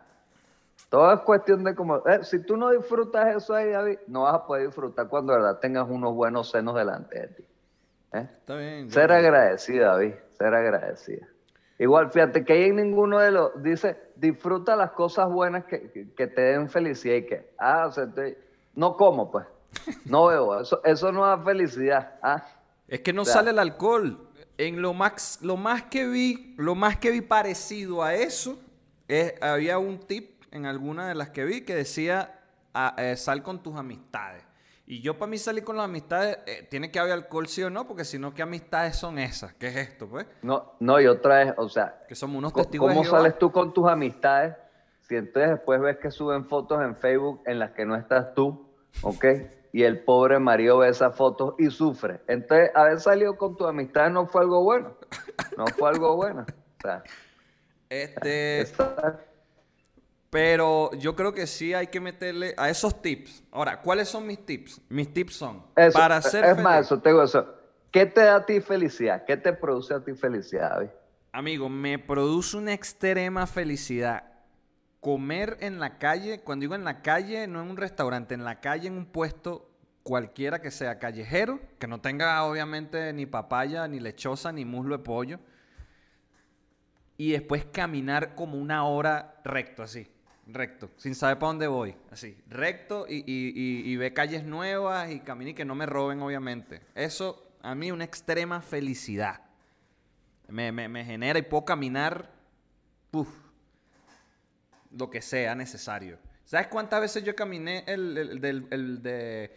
Todo es cuestión de cómo. Eh, si tú no disfrutas eso ahí, David, no vas a poder disfrutar cuando de verdad tengas unos buenos senos delante de ti. ¿eh? Está bien. Ser agradecida, David. Ser agradecida. Igual, fíjate que ahí en ninguno de los. Dice, disfruta las cosas buenas que, que, te den felicidad y que. Ah, o sea, no como, pues. No veo. Eso, eso no da felicidad. Ah. Es que no sale el alcohol. En lo más, lo más que vi, lo más que vi parecido a eso, es, había un tip en alguna de las que vi que decía ah, eh, sal con tus amistades. Y yo para mí salir con las amistades, eh, tiene que haber alcohol sí o no, porque si no, ¿qué amistades son esas? ¿Qué es esto, pues? No, no, y otra vez, o sea... Que somos unos testigos ¿Cómo sales tú con tus amistades si entonces después ves que suben fotos en Facebook en las que no estás tú, ¿ok? Y el pobre marido ve esas fotos y sufre. Entonces, haber salido con tu amistad no fue algo bueno. No fue algo bueno. O sea, este. Pero yo creo que sí hay que meterle a esos tips. Ahora, ¿cuáles son mis tips? Mis tips son para ser Es más, eso, tengo eso. ¿Qué te da a ti felicidad? ¿Qué te produce a ti felicidad, David? Amigo, me produce una extrema felicidad comer en la calle, cuando digo en la calle, no en un restaurante, en la calle, en un puesto cualquiera que sea callejero, que no tenga obviamente ni papaya, ni lechosa, ni muslo de pollo, y después caminar como una hora recto así recto, sin saber para dónde voy, así, recto y, y, ve calles nuevas y camine y que no me roben, obviamente. Eso a mí una extrema felicidad. Me, genera y puedo caminar, lo que sea necesario. ¿Sabes cuántas veces yo caminé el, el de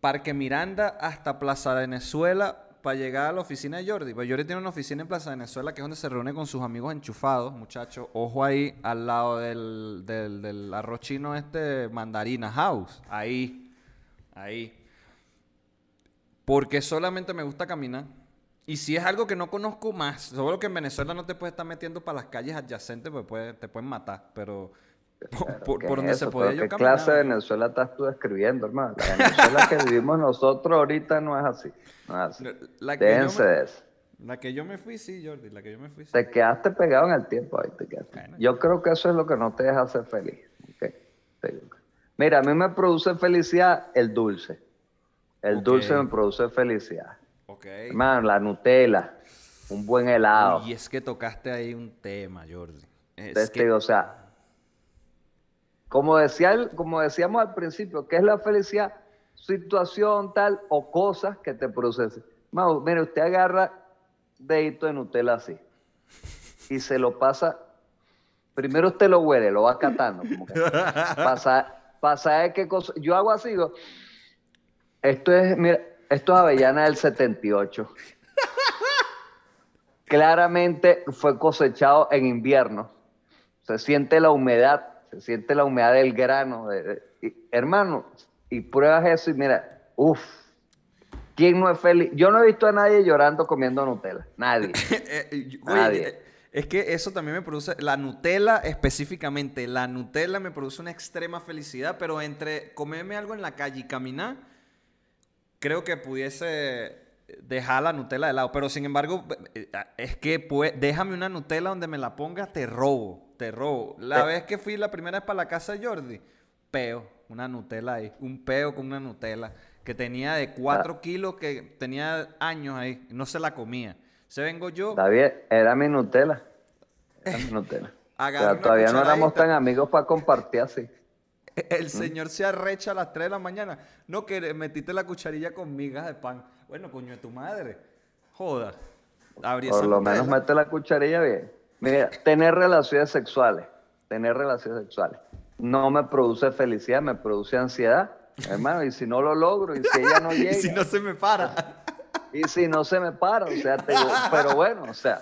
Parque Miranda hasta Plaza Venezuela para llegar a la oficina de Jordi. Pues Jordi tiene una oficina en Plaza Venezuela que es donde se reúne con sus amigos enchufados, muchachos. Ojo ahí, al lado del, del, del arroz chino este Mandarina House. Ahí, ahí. Porque solamente me gusta caminar. Y si es algo que no conozco más, seguro que en Venezuela no te puedes estar metiendo para las calles adyacentes, pues te pueden matar, pero por, donde se puede ¿Qué clase de Venezuela estás tú describiendo, hermano? La Venezuela que vivimos nosotros ahorita no es así. No es así. La que, Déjense de eso. La que yo me fui, sí, Jordi, la que yo me fui. Sí. Te quedaste pegado en el tiempo ahí, te quedaste. yo creo que eso es lo que no te deja ser feliz. Mira, a mí me produce felicidad el dulce. El dulce me produce felicidad. Hermano, la Nutella, un buen helado. Y es que tocaste ahí un tema, Jordi. Es que... o sea, como, decía, como decíamos al principio, ¿qué es la felicidad? Situación tal o cosas que te producen. mire, usted agarra dedito de Nutella así y se lo pasa. Primero usted lo huele, lo va catando. Como que pasa, pasa de qué cosa. Yo hago así, digo, esto es, mira, esto es avellana del 78. Claramente fue cosechado en invierno. Se siente la humedad se siente la humedad del grano. hermano, y pruebas eso y mira, uff, ¿quién no es feliz? Yo no he visto a nadie llorando comiendo Nutella. Nadie. Eh, eh, nadie. Eh, es que eso también me produce, la Nutella específicamente, la Nutella me produce una extrema felicidad, pero entre comerme algo en la calle y caminar, creo que pudiese dejar la Nutella de lado. Pero sin embargo, es que déjame una Nutella donde me la ponga, te robo te robo. La vez que fui la primera vez para la casa de Jordi, peo, una Nutella ahí, un peo con una Nutella que tenía de 4 ah. kilos, que tenía años ahí, no se la comía. Se vengo yo. Bien, era mi Nutella. Era mi Nutella. todavía no éramos tan amigos para compartir así. El señor se arrecha a las 3 de la mañana. No, que metiste la cucharilla con migas de pan. Bueno, coño de tu madre. Joda. Por lo menos mete la cucharilla bien. Mira, tener relaciones sexuales, tener relaciones sexuales, no me produce felicidad, me produce ansiedad, hermano, y si no lo logro, y si ella no llega. y si no se me para. Y si no se me para, o sea, pero bueno, o sea,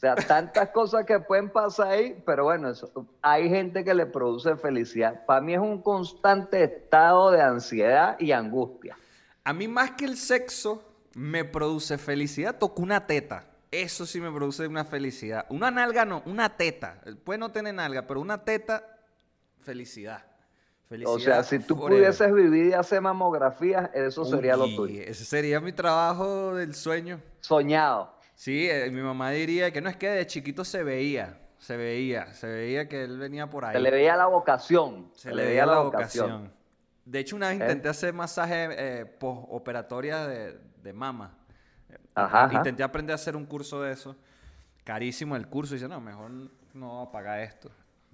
o sea, tantas cosas que pueden pasar ahí, pero bueno, eso, hay gente que le produce felicidad. Para mí es un constante estado de ansiedad y angustia. A mí más que el sexo me produce felicidad, toco una teta. Eso sí me produce una felicidad. Una nalga no, una teta. Puede no tener nalga, pero una teta, felicidad. felicidad o sea, si tú pudieses vivir y hacer mamografías, eso sería lo tuyo. Ese sería mi trabajo del sueño. Soñado. Sí, eh, mi mamá diría que no es que de chiquito se veía, se veía, se veía que él venía por ahí. Se le veía la vocación. Se, le veía la vocación. De hecho, una vez ¿Eh? intenté hacer masaje eh, postoperatoria de, de mama. Intenté aprender a hacer un curso de eso. Carísimo el curso. Y dice, no, mejor no pagar esto.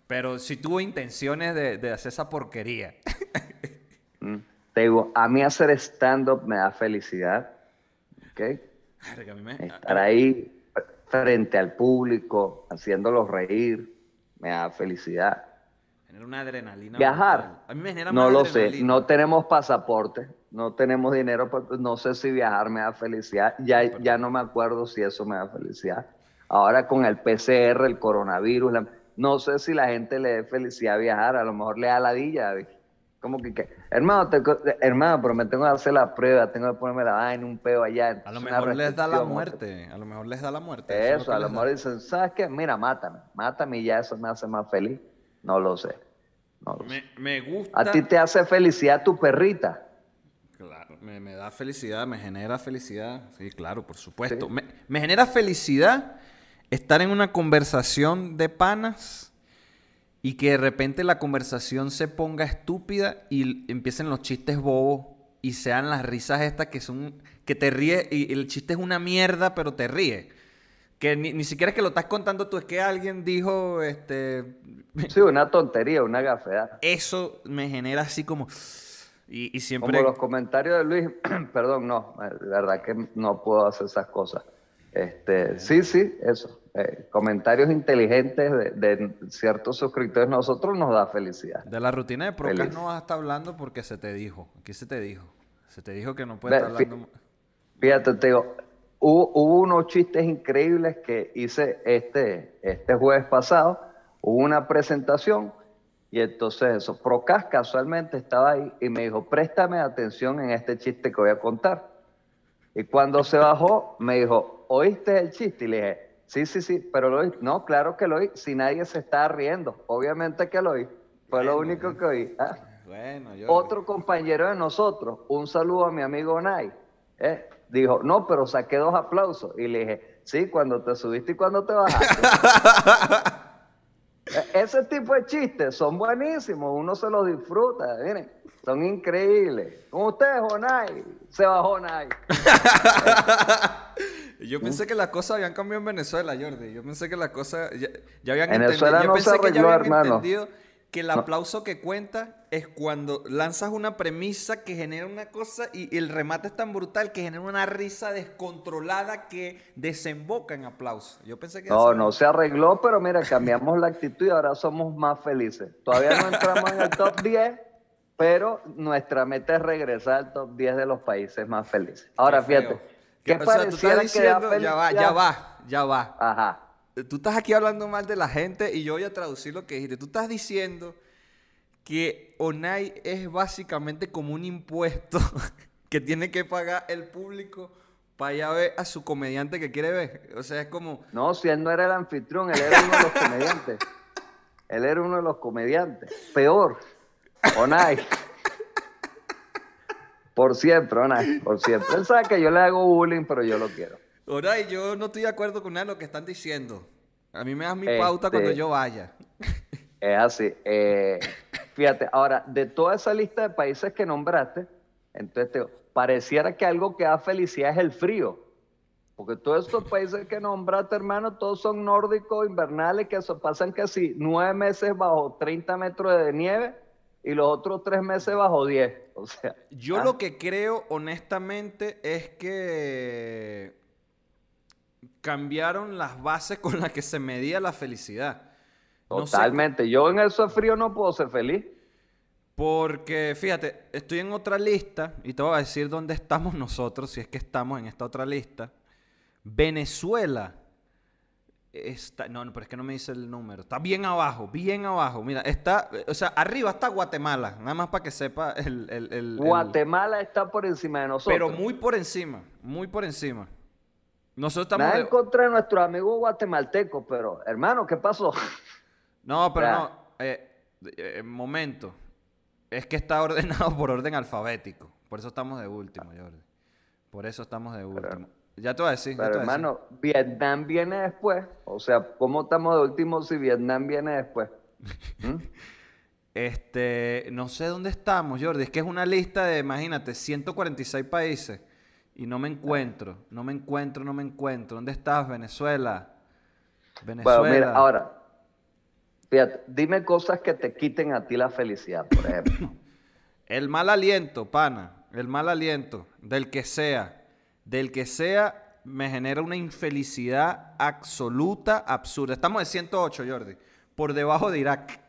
Pero si tuvo intenciones de, hacer esa porquería. Mm. Te digo, a mí hacer stand-up me da felicidad. ¿Ok? Estar ahí frente al público, haciéndolos reír, me da felicidad. Genera una adrenalina. Viajar. A mí me genera No lo sé, no tenemos pasaporte no tenemos dinero, pues, no sé si viajar me da felicidad, ya, ya no me acuerdo si eso me da felicidad. Ahora con el PCR, el coronavirus, no sé si la gente le dé felicidad viajar, a lo mejor le da ladilla, Como que, que hermano, te- hermano, pero me tengo que hacer la prueba, tengo que ponerme la vaina, un peo allá. A lo mejor les da la muerte. A lo mejor les da la muerte. es Eso, a lo da. mejor dicen, ¿sabes qué? Mira, mátame, mátame y ya eso me hace más feliz. No lo sé. No lo sé. Me, gusta. A ti te hace felicidad tu perrita. Claro, me, me da felicidad, me genera felicidad. Sí, claro, por supuesto. Me, me genera felicidad estar en una conversación de panas y que de repente la conversación se ponga estúpida y empiecen los chistes bobos y sean las risas estas que son que te ríes y el chiste es una mierda, pero te ríes. Que ni, ni siquiera es que lo estás contando tú, es que alguien dijo, este, Sí, una tontería, una gafedad. eso me genera así como... Y, y siempre... Como los comentarios de Luis, perdón, no, de verdad que no puedo hacer esas cosas. Este, sí, sí, eso. Eh, comentarios inteligentes de, de ciertos suscriptores nosotros nos da felicidad. De la rutina de Procast Feliz. no vas a estar hablando porque se te dijo. Aquí se te dijo. Se te dijo que no puedes estar hablando. Fíjate, te digo, hubo, hubo unos chistes increíbles que hice este, este jueves pasado. Hubo una presentación y entonces eso, Procas casualmente estaba ahí y me dijo, préstame atención en este chiste que voy a contar. Y cuando se bajó, me dijo, ¿oíste el chiste? Y le dije, sí, sí, sí, pero lo oí. No, claro que lo oí, si nadie se estaba riendo. Obviamente que lo oí. Fue lo Bueno, único que oí. Ah. Bueno, yo. Otro compañero de nosotros, un saludo a mi amigo Nay, ¿eh? dijo, no, pero saqué dos aplausos. Y le dije, sí, cuando te subiste y cuando te bajaste. E- Ese tipo de chistes son buenísimos, uno se los disfruta, miren, son increíbles. Con ustedes, Jonay, se bajó Nay. Yo pensé que las cosas habían cambiado en Venezuela, Jordi. Yo pensé que las cosas ya, ya habían Venezuela entendido. Yo no pensé se que ya habían hermano. entendido que el aplauso que cuenta es cuando lanzas una premisa que genera una cosa y el remate es tan brutal que genera una risa descontrolada que desemboca en aplauso. Yo pensé que No, no se arregló, pero mira, cambiamos la actitud y ahora somos más felices. Todavía no entramos en el top 10, pero nuestra meta es regresar al top 10 de los países más felices. Ahora, fíjate, ¿qué o sea, tú estás que diciendo, ya va, ya va, ya va. Ajá. Tú estás aquí hablando mal de la gente y yo voy a traducir lo que dijiste. Tú estás diciendo que ONAI es básicamente como un impuesto que tiene que pagar el público para ir a ver a su comediante que quiere ver. O sea, es como... No, si él no era el anfitrión, él era uno de los comediantes. Él era uno de los comediantes. Peor. Onay. Por siempre, Onay, por siempre. Él sabe que yo le hago bullying, pero yo lo quiero. ONAI, yo no estoy de acuerdo con nada de lo que están diciendo. A mí me das mi Este- pauta cuando yo vaya. Es así. Eh, fíjate, ahora, de toda esa lista de países que nombraste, entonces te pareciera que algo que da felicidad es el frío. Porque todos estos países que nombraste, hermano, todos son nórdicos, invernales, que pasan casi nueve meses bajo 30 metros de nieve y los otros tres meses bajo 10. O sea, Yo ah, lo que creo, honestamente, es que cambiaron las bases con las que se medía la felicidad. No sé totalmente. Yo en eso de frío no puedo ser feliz. Porque, fíjate, estoy en otra lista y te voy a decir dónde estamos nosotros, si es que estamos en esta otra lista. Venezuela está. No, no, pero es que no me dice el número. Está bien abajo, bien abajo. Mira, está. O sea, arriba está Guatemala, nada más para que sepa el. el- el- el- Guatemala está por encima de nosotros. pero muy por encima, muy por encima. Nosotros estamos. Nada en contra de nuestros amigos guatemaltecos, pero hermano, ¿qué pasó? No, pero no. Eh, eh, momento. Es que está ordenado por orden alfabético. Por eso estamos de último, Jordi. Por eso estamos de último. Ya te voy a decir. Pero decir. hermano, Vietnam viene después. O sea, ¿cómo estamos de último si Vietnam viene después? ¿Mm? Este, no sé dónde estamos, Jordi. Es que es una lista de, imagínate, 146 países. Y no me encuentro, no me encuentro, no me encuentro. ¿Dónde estás, Venezuela? Venezuela. Bueno, mira, ahora, fíjate, dime cosas que te quiten a ti la felicidad, por ejemplo. El mal aliento, pana. El mal aliento, del que sea. Del que sea, me genera una infelicidad absoluta, absurda. Estamos de 108, Jordi. Por debajo de Irak.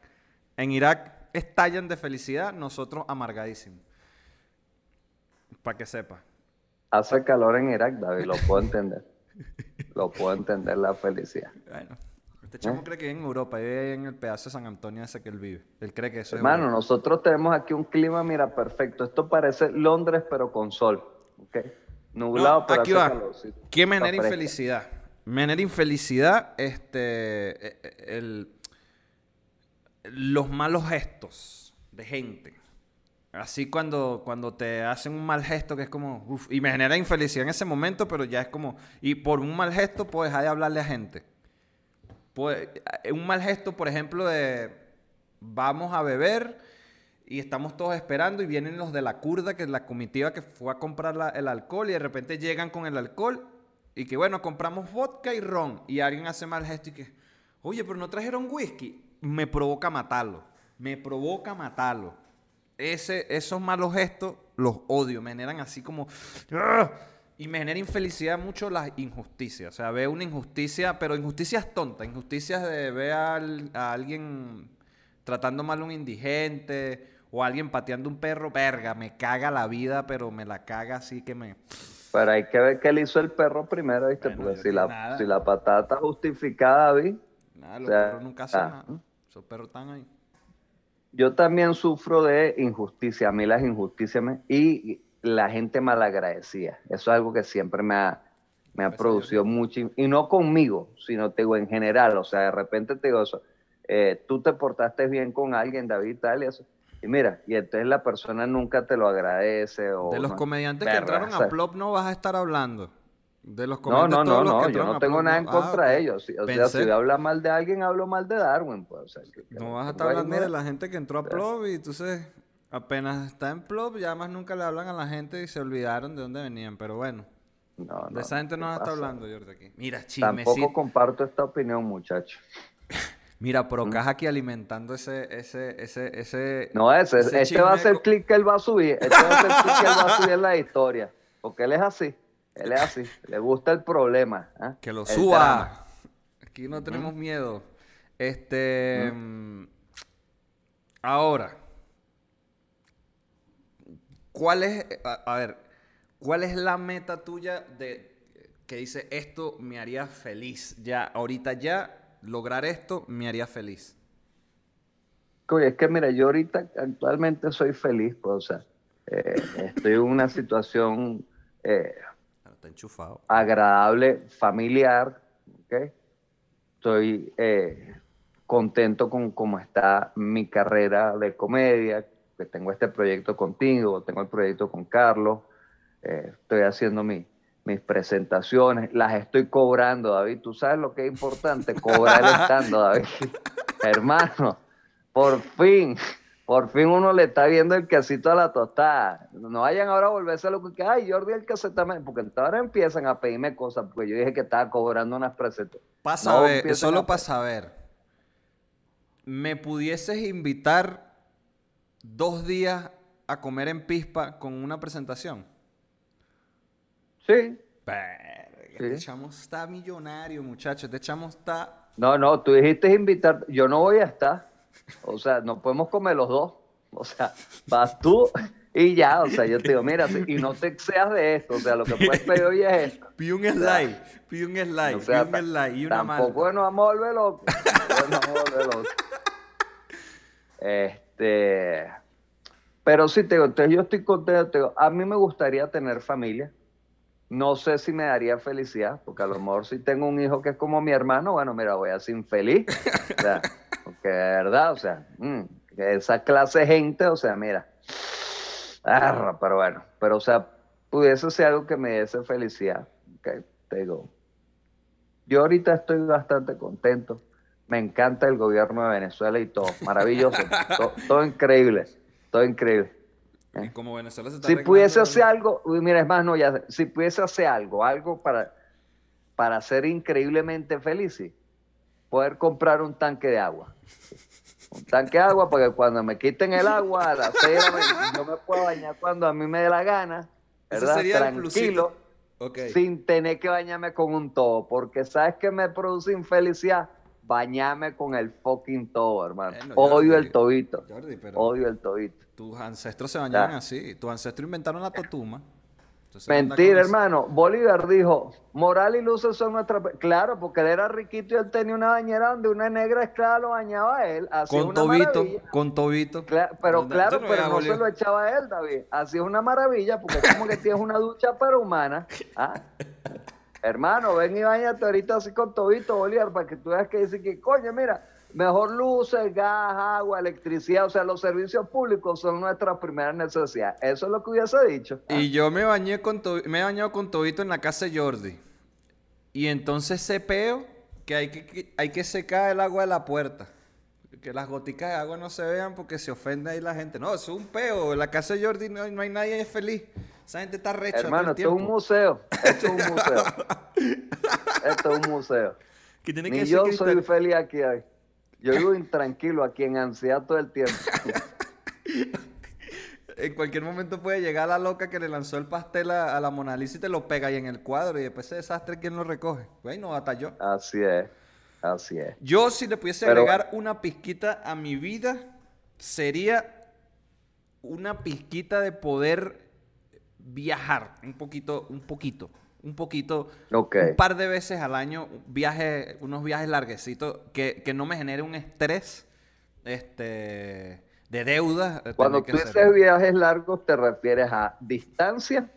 En Irak estallan de felicidad, nosotros amargadísimos. Para que sepa. Hace calor en Irak, David, lo puedo entender. Lo puedo entender la felicidad. Bueno, Este chamo cree que vive en Europa, vive en el pedazo de San Antonio ese que él vive. Él cree que eso es Hermano, nosotros tenemos aquí un clima, mira, perfecto. Esto parece Londres, pero con sol. ¿ok? Nublado, No, pero aquí va. calorcito. ¿Qué me Está genera fresca. infelicidad? Me genera infelicidad este, eh, eh, el, los malos gestos de gente. Así cuando, cuando te hacen un mal gesto que es como, uf, y me genera infelicidad en ese momento, pero ya es como, y por un mal gesto puedo dejar de hablarle a gente. Eh, un mal gesto, por ejemplo, de vamos a beber y estamos todos esperando y vienen los de la curda, que es la comitiva que fue a comprar el alcohol y de repente llegan con el alcohol y que bueno, compramos vodka y ron y alguien hace mal gesto y que, oye, pero no trajeron whisky. Me provoca matarlo. Me provoca matarlo. Ese, esos malos gestos los odio, me generan así como... ¡ah! Y me genera infelicidad mucho las injusticias. O sea, veo una injusticia, pero injusticias tontas, injusticias de ver a alguien tratando mal a un indigente o alguien pateando un perro, verga, me caga la vida, pero me la caga así que me... Pero hay que ver qué le hizo el perro primero, ¿viste? Bueno, Porque si la, nada. si la patada está justificada, ¿vi? Nada, los O sea, perros nunca hacen ah, nada. Esos perros están ahí. Yo también sufro de injusticia. A mí las injusticias me... y la gente malagradecida. Eso es algo que siempre me ha, me ha a producido mucho. Y no conmigo, sino te digo en general. O sea, de repente te digo eso. eh, tú te portaste bien con alguien, David, tal y eso. Y mira, y entonces la persona nunca te lo agradece. O De los no- comediantes que entraron a Plop no vas a estar hablando. De los No, comediantes no, todos no, los que no, yo no tengo nada en no. contra Ah, de ellos. O sea, si voy a hablar mal de alguien, hablo mal de Darwin. Pues, No vas a estar hablando de la gente que entró a Plop y entonces apenas está en Plop ya más nunca le hablan a la gente y se olvidaron de dónde venían. Pero bueno, No, de esa gente no ¿qué vas a estar hablando, Jordi, aquí. Mira, Tampoco chismecito. comparto esta opinión, muchacho. Mira, Procas aquí alimentando ese, ese, ese, ese... No, ese, ese este va a ser clic que él va a subir. Este va a ser clic que él va a subir en la historia. Porque él es así. Él es así. Le gusta el problema. ¿ah? Que lo El suba. drama. Aquí no tenemos miedo. Este. mm, Ahora. ¿Cuál es. A, a ver. ¿Cuál es la meta tuya de que dice esto me haría feliz? Ya, ahorita ya, lograr esto me haría feliz. Oye, es que mira, yo ahorita actualmente soy feliz, pues, o sea, eh, estoy en una situación eh, Ahora Está enchufado. agradable, familiar, ¿ok? Estoy eh, contento con cómo está mi carrera de comedia, que tengo este proyecto contigo, tengo el proyecto con Carlos, estoy haciendo mi- mis presentaciones, las estoy cobrando, David. Tú sabes lo que es importante, cobrar estando, David. Hermano, por fin, por fin uno le está viendo el quesito a la tostada. No vayan ahora a volverse lo que, ay, Jordi el queso también, porque ahora empiezan a pedirme cosas, porque yo dije que estaba cobrando unas presentaciones. Para No solo a- para saber. ¿Me pudieses invitar dos días a comer en Pispa con una presentación? Sí. Verga, Este Sí. chamo está millonario, muchachos. Este chamo está. No, no, tú dijiste invitar, yo no voy a estar. O sea, no podemos comer los dos. O sea, vas tú y ya. O sea, yo te digo, mira, y no te excedas de esto. O sea, lo que puedes pedir hoy es esto. Pide un slide, pide un slide, O sea, pide un slide y una tampoco malta. nos vamos a volver locos. Tampoco nos vamos a volver locos. Este, pero sí te digo, entonces yo estoy contento. te digo, a mí me gustaría tener familia. No sé si me daría felicidad, porque a lo mejor si tengo un hijo que es como mi hermano, bueno, mira, voy a ser infeliz. O sea, porque de verdad, o sea, mm, esa clase de gente, o sea, mira. Arra, pero bueno, pero o sea, pudiese ser algo que me diese felicidad. ok, te digo, yo ahorita estoy bastante contento. Me encanta el gobierno de Venezuela y todo. Maravilloso. todo, todo increíble. Todo increíble. Y como Venezuela se está Si pudiese hacer algo, mira, es más, no, ya, si pudiese hacer algo, algo para, para ser increíblemente feliz, sí, poder comprar un tanque de agua. Un tanque de agua, porque cuando me quiten el agua a las seis de la mañana, yo me puedo bañar cuando a mí me dé la gana, Ese ¿verdad? sería el Tranquilo plusito. Ok. sin tener que bañarme con un todo, porque ¿sabes qué me produce infelicidad? Bañarme con el fucking todo, hermano. Bueno, Odio Jordi, el tobito. Jordi, pero Odio el tobito. tus ancestros se bañaban así. Tus ancestros inventaron la totuma. Mentira, hermano. Bolívar dijo, moral y luces son nuestras... Claro, porque él era riquito y él tenía una bañera donde una negra esclava lo bañaba a él. Hacía con tobito, con tobito. pero claro, pero no se lo echaba a él, David. Así es una maravilla, porque es como que tienes una ducha para humana. ¿ah? Hermano, ven y bañate ahorita así con tobito, Bolívar, para que tú veas que dice que, coño, mira, mejor luces, gas, agua, electricidad, o sea, los servicios públicos son nuestra primera necesidad. Eso es lo que hubiese dicho. Y yo me bañé con me he bañado con tobito en la casa de Jordi. Y entonces se peo que hay que, hay que secar el agua de la puerta. Que las goticas de agua no se vean porque se ofende ahí la gente. No, es un peo. En la casa de Jordi no, no hay nadie feliz. Esa gente está recha. Hermano, esto es un museo. Esto es un museo. esto es un museo. Que tiene Ni yo soy feliz aquí hoy. Yo vivo intranquilo aquí en ansiedad todo el tiempo. en cualquier momento puede llegar la loca que le lanzó el pastel a, la Mona Lisa y te lo pega ahí en el cuadro y después ese desastre, ¿quién lo recoge? Bueno, hasta yo. Así es, así es. Yo si le pudiese agregar una pizquita a mi vida, sería una pizquita de poder viajar un poquito, un poquito, un poquito, un par de veces al año, viaje, unos viajes larguecitos que, no me genere un estrés este, de deuda. Cuando tú dices viajes largos, ¿te refieres a distancia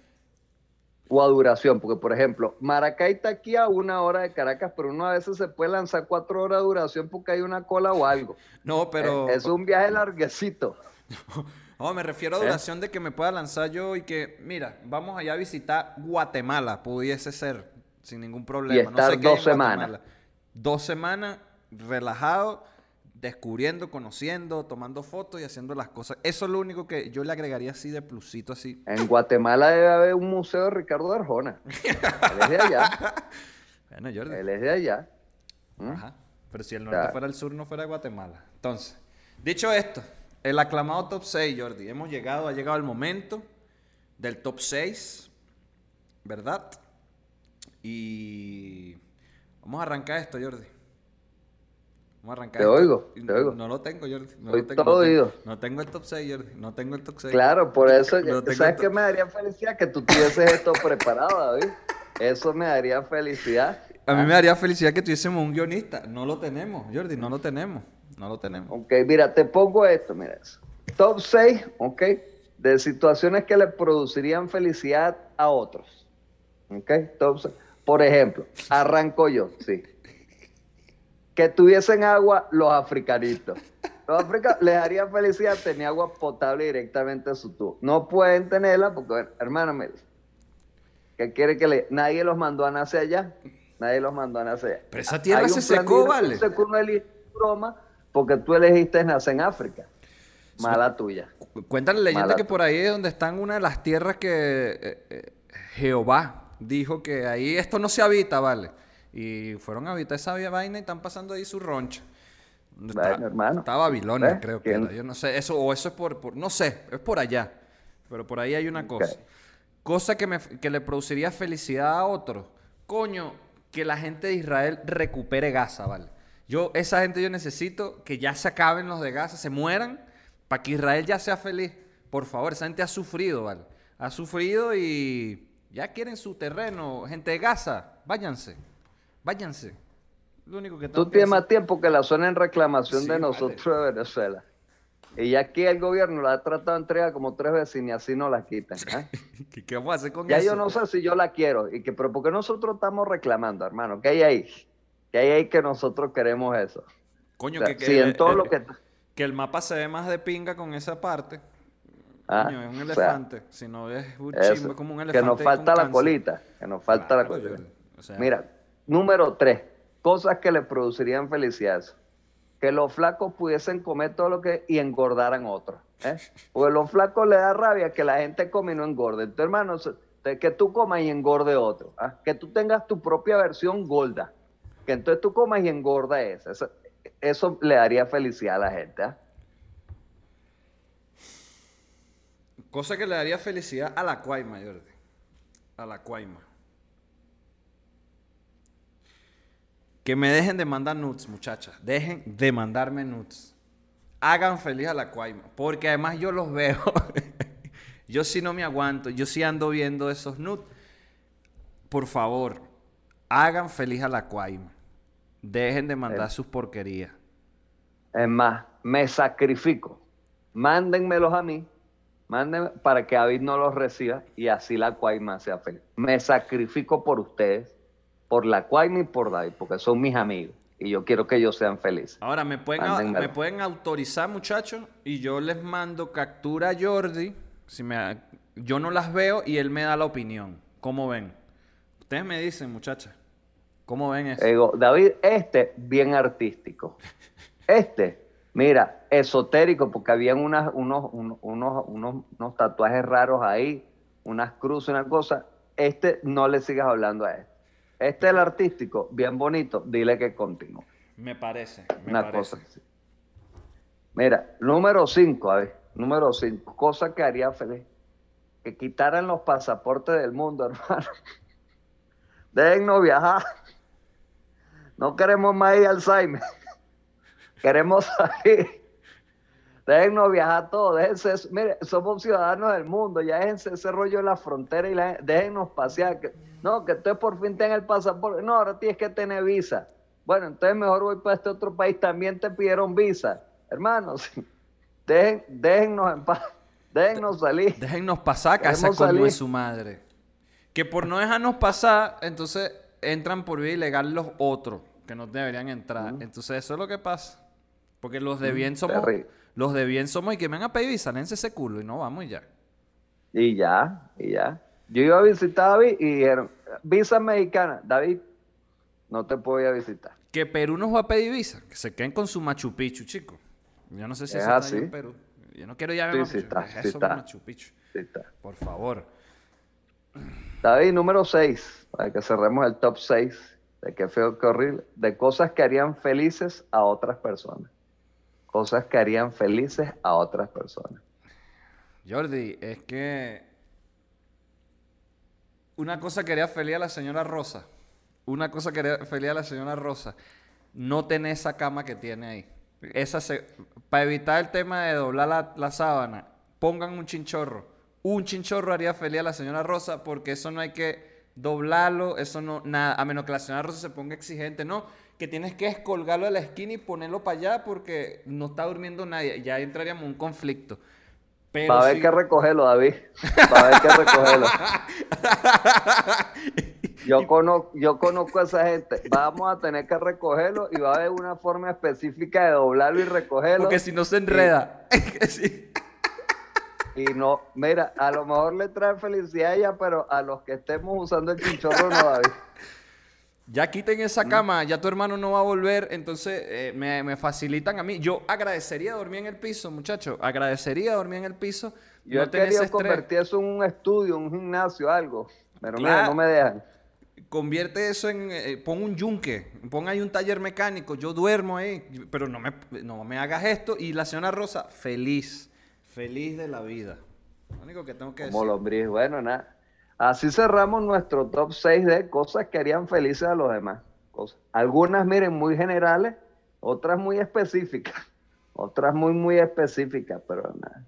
o a duración? Porque, por ejemplo, Maracay está aquí a una hora de Caracas, pero uno a veces se puede lanzar cuatro horas de duración porque hay una cola o algo. No, pero... Es, es un viaje larguecito. No, me refiero a ¿Eh? duración de que me pueda lanzar yo y que, mira, vamos allá a visitar Guatemala, pudiese ser, sin ningún problema. Y estar dos semanas. Dos semanas, relajado, descubriendo, conociendo, tomando fotos y haciendo las cosas. Eso es lo único que yo le agregaría así de plusito, así. En Guatemala debe haber un museo de Ricardo Arjona. Él es de allá. Bueno, Jordi. Él es de allá. ¿Mm? Ajá. Pero si el norte fuera el sur, no fuera Guatemala. Entonces, dicho esto, el aclamado top 6, Jordi. Hemos llegado, ha llegado el momento del top 6, ¿verdad? Y vamos a arrancar esto, Jordi. Vamos a arrancar te Oigo, te oigo. No lo tengo, Jordi. No lo tengo, todo oído. No tengo el top 6, Jordi. No tengo el top 6. Claro, por eso, ¿sabes qué me daría felicidad? Que tú tuvieses esto preparado, David. Eso me daría felicidad. A mí me daría felicidad que tuviésemos un guionista. No lo tenemos, Jordi, no lo tenemos. No lo tenemos. Ok, mira, te pongo esto, mira eso. Top 6, ok, de situaciones que le producirían felicidad a otros. Ok, top 6. Por ejemplo, arranco yo, sí. Que tuviesen agua los africanitos. Los africanos les haría felicidad tener agua potable directamente a su tubo. No pueden tenerla porque, hermano, me ¿qué quiere que le... Nadie los mandó a nacer allá. Nadie los mandó a nacer allá. Pero esa tierra se secó, vale. Se secó broma porque tú elegiste nacer en África. Mala tuya. Cuentan la leyenda que por ahí es donde están una de las tierras que eh, eh, Jehová dijo que ahí esto no se habita, ¿vale? Y fueron a habitar esa vaina y están pasando ahí su roncha. Bueno, está, hermano. Está Babilonia, creo que Yo no sé, eso, o eso es por, no sé, es por allá. Pero por ahí hay una cosa. Cosa que, me, que le produciría felicidad a otros. Coño, que la gente de Israel recupere Gaza, ¿vale? Yo, esa gente yo necesito que ya se acaben los de Gaza, se mueran, para que Israel ya sea feliz. Por favor, esa gente ha sufrido, ¿vale? Ha sufrido y ya quieren su terreno. Gente de Gaza, váyanse, váyanse. Lo único que Tú tienes más tiempo que la zona en reclamación de nosotros de Venezuela. Y aquí el gobierno la ha tratado de entregar como tres veces y ni así no la quitan. ¿eh? ¿Qué, vamos a hacer con eso? Ya yo no sé si yo la quiero. Y que, pero porque nosotros estamos reclamando, hermano? ¿Qué hay ahí? Que hay ahí que nosotros queremos eso. Coño, que, que, en todo lo que... que el mapa se ve más de pinga con esa parte. Ah, Coño, es un elefante. si no es un chimbo, como un elefante. Que nos falta la colita. Que nos falta la colita. Mira, número tres. Cosas que le producirían felicidad. Que los flacos pudiesen comer todo lo que y engordaran otros. ¿eh? Porque los flacos le da rabia que la gente come y no engorde. Entonces, hermano, que tú comas y engorde otro. ¿ah? Que tú tengas tu propia versión gorda que entonces tú comas y engorda eso. Eso, le daría felicidad a la gente. ¿ah? Cosa que le daría felicidad a la cuaima, Jordi. A la cuaima. Que me dejen de mandar nuts, muchachas. Dejen de mandarme nuts. Hagan feliz a la cuaima. Porque además yo los veo. Yo sí no me aguanto. Yo sí ando viendo esos nudes. Por favor, hagan feliz a la Cuaima. Dejen de mandar sus porquerías. Es más, me sacrifico. Mándenmelos a mí, mándenme para que David no los reciba y así la Cuaima sea feliz. Me sacrifico por ustedes, por la Cuaima y por David, porque son mis amigos y yo quiero que ellos sean felices. Ahora, ¿me pueden, me pueden autorizar, muchachos? Y yo les mando captura a Jordi. Si me, yo no las veo y él me da la opinión. ¿Cómo ven? Ustedes me dicen, muchachas. ¿Cómo ven eso? Digo, David, este, bien artístico. Este, mira, esotérico, porque habían unas, unos, unos, unos, unos tatuajes raros ahí, unas cruces, una cosa. Este, no le sigas hablando a este. Este, el artístico, bien bonito, dile que continúe. Me parece. Me Una parece. cosa así. Mira, número 5, a ver, número 5, cosa que haría feliz. Que quitaran los pasaportes del mundo, hermano. Déjennos viajar. No queremos más ir al Alzheimer. Queremos salir. Déjennos viajar todos. Déjense, eso. mire, somos ciudadanos del mundo. Ya déjense ese rollo en la frontera y la, déjennos pasear. Que- no, que usted por fin tenga el pasaporte. No, ahora tienes que tener visa. Bueno, entonces mejor voy para este otro país. También te pidieron visa. Hermanos, dejen, déjennos en paz. Déjennos salir. Déjennos pasar, casa como es su madre. Que por no dejarnos pasar, entonces entran por vía ilegal los otros que no deberían entrar. Entonces eso es lo que pasa. Porque los de bien somos, terrible. Los de bien somos y que vengan a pedir visa, lénse ese culo y no vamos y ya. Y ya, y ya. Yo iba a visitar a David y dijeron, visa mexicana. David, no te puedo ir a visitar. Que Perú nos va a pedir visa, que se queden con su Machu Picchu, chicos. Yo no sé si Es eso está así. ahí en Perú. Yo no quiero ir a Sí, ver sí está, ¿Qué es sí está. con Machu Picchu? Sí está. Por favor. David, número 6, para que cerremos el top 6, de qué feo, qué horrible, de cosas que harían felices a otras personas. Cosas que harían felices a otras personas. Jordi, es que una cosa quería feliz a la señora Rosa. Una cosa quería feliz a la señora Rosa. No tener esa cama que tiene ahí. Esa se- para evitar el tema de doblar la, la sábana, pongan un chinchorro. Un chinchorro haría feliz a la señora Rosa porque eso no hay que doblarlo, eso no, nada, a menos que la señora Rosa se ponga exigente, no, que tienes que descolgarlo de la esquina y ponerlo para allá porque no está durmiendo nadie, ya entraríamos en un conflicto. Pero Para ver qué recogerlo, David. Para ver qué recogerlo. Yo conozco, yo conozco a esa gente. Vamos a tener que recogerlo y va a haber una forma específica de doblarlo y recogerlo. Porque si no se enreda. Sí. Y no, mira, a lo mejor le trae felicidad a ella, pero a los que estemos usando el chinchorro no, David. Ya quiten esa cama, ya tu hermano no va a volver, entonces eh, me, me facilitan a mí. Yo agradecería dormir en el piso, muchachos. Agradecería dormir en el piso. Yo no estrés. convertir eso en un estudio, un gimnasio, algo. Pero mira, no me dejan. Convierte eso en. eh, pon un yunque, pon ahí un taller mecánico. Yo duermo ahí, pero no me, no me hagas esto. Y la señora Rosa, feliz. Feliz de la vida. Lo único que tengo que Como decir. lombriz. Bueno, nada. Así cerramos nuestro top 6 de cosas que harían felices a los demás. Cosas. Algunas, miren, muy generales, otras muy específicas. Otras muy, muy específicas, pero nada.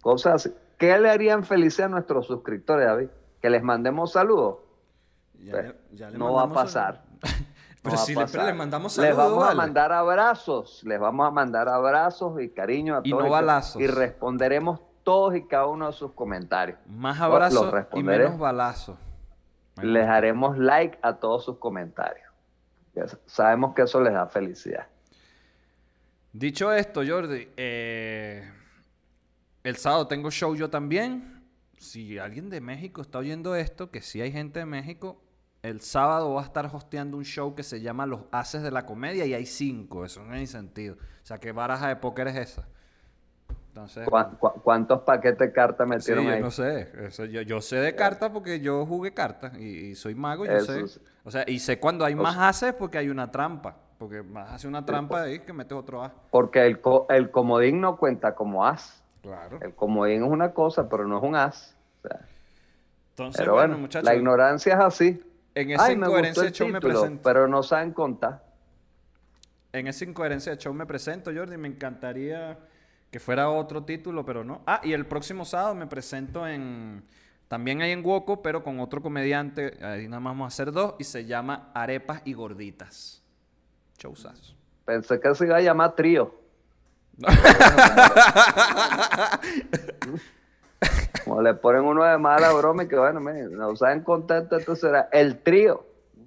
Cosas así. ¿Qué le harían felices a nuestros suscriptores, David? Que les mandemos saludos. Ya le- ya le no va a pasar. saludos. Pero si le, pero pasar. le mandamos Les saludos. vamos a mandar abrazos, les vamos a mandar abrazos y cariño a Y todos. no balazos. Y responderemos todos y cada uno de sus comentarios. Más abrazos y menos balazos. Les haremos like a todos sus comentarios. Sabemos que eso les da felicidad. Dicho esto, Jordi, eh, el sábado tengo show yo también. Si alguien de México está oyendo esto, que sí hay gente de México, el sábado va a estar hosteando un show que se llama Los Haces de la Comedia y hay cinco, eso no hay sentido. O sea, ¿qué baraja de póker es esa? Entonces, ¿Cu- cu- cuántos paquetes de cartas sí, metieron yo ahí? no sé. Eso yo, yo sé de cartas porque yo jugué cartas y, y soy mago, yo Eso sé. sí. O sea, y sé cuando hay O más haces porque hay una trampa. Porque más hace una trampa ahí que metes otro as. Porque el, co- el comodín no cuenta como as. Claro. El comodín es una cosa, pero no es un as. O sea, Entonces, pero bueno, bueno, muchachos. la ignorancia es así. En esa Ay, me gustó incoherencia el de show me título, presento. pero no saben contar. En esa incoherencia de show me presento, Jordi. Me encantaría que fuera otro título, pero no. Ah, y el próximo sábado me presento en... También hay en Woco, pero con otro comediante. Ahí nada más vamos a hacer dos. Y se llama Arepas y Gorditas. Showzazo. Pensé que se iba a llamar trío. Como le ponen uno de mala broma y que bueno, me, nos saben contento, entonces será el trío.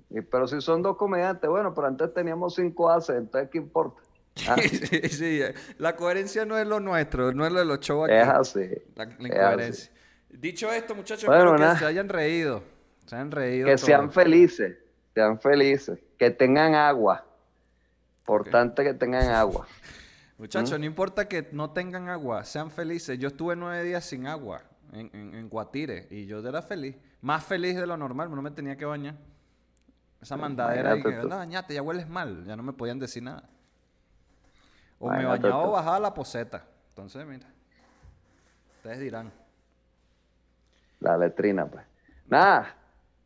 Y, pero si son dos comediantes, bueno, pero antes teníamos cinco haces, entonces ¿qué importa? Ah, Sí, sí, la coherencia no es lo nuestro, no es lo de los shows aquí. es así. La, la incoherencia. Dicho esto, muchachos, Bueno, espero que se hayan reído. Se hayan reído. Que todos. sean felices, sean felices, que tengan agua. Importante que tengan agua. Muchachos, no importa que no tengan agua, sean felices. Yo estuve nueve días sin agua en, en, en Guatire y yo era feliz. Más feliz de lo normal, no me tenía que bañar. Esa mandadera ahí que, anda, bañate, ya hueles mal. Ya no me podían decir nada. O me bañaba o bajaba la poseta. Entonces, mira. Ustedes dirán. La letrina, pues. Nada,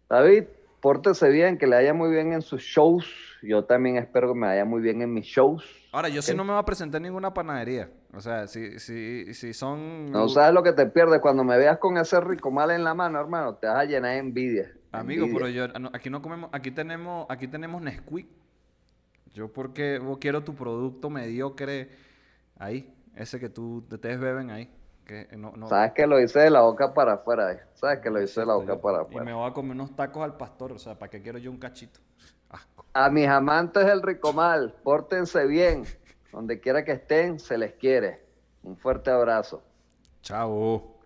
David, pórtese bien, que le vaya muy bien en sus shows. Yo también espero que me vaya muy bien en mis shows. Ahora, yo sí Ok. no me voy a presentar en ninguna panadería. O sea, si, si, si son... No sabes lo que te pierdes cuando me veas con ese rico mal en la mano, hermano. Te vas a llenar de envidia. Amigo, envidia. pero yo no- aquí no comemos, aquí tenemos, aquí tenemos Nesquik. Yo porque vos quiero tu producto mediocre ahí, ese que tú ustedes beben ahí, que no, no Sabes que lo hice de la boca para afuera. eh. Sabes que lo hice de la boca yo- para Y afuera. me voy a comer unos tacos al pastor, o sea, ¿para qué quiero yo un cachito? Asco. A mis amantes del Ricomal, pórtense bien. Donde quiera que estén, se les quiere. Un fuerte abrazo. Chao.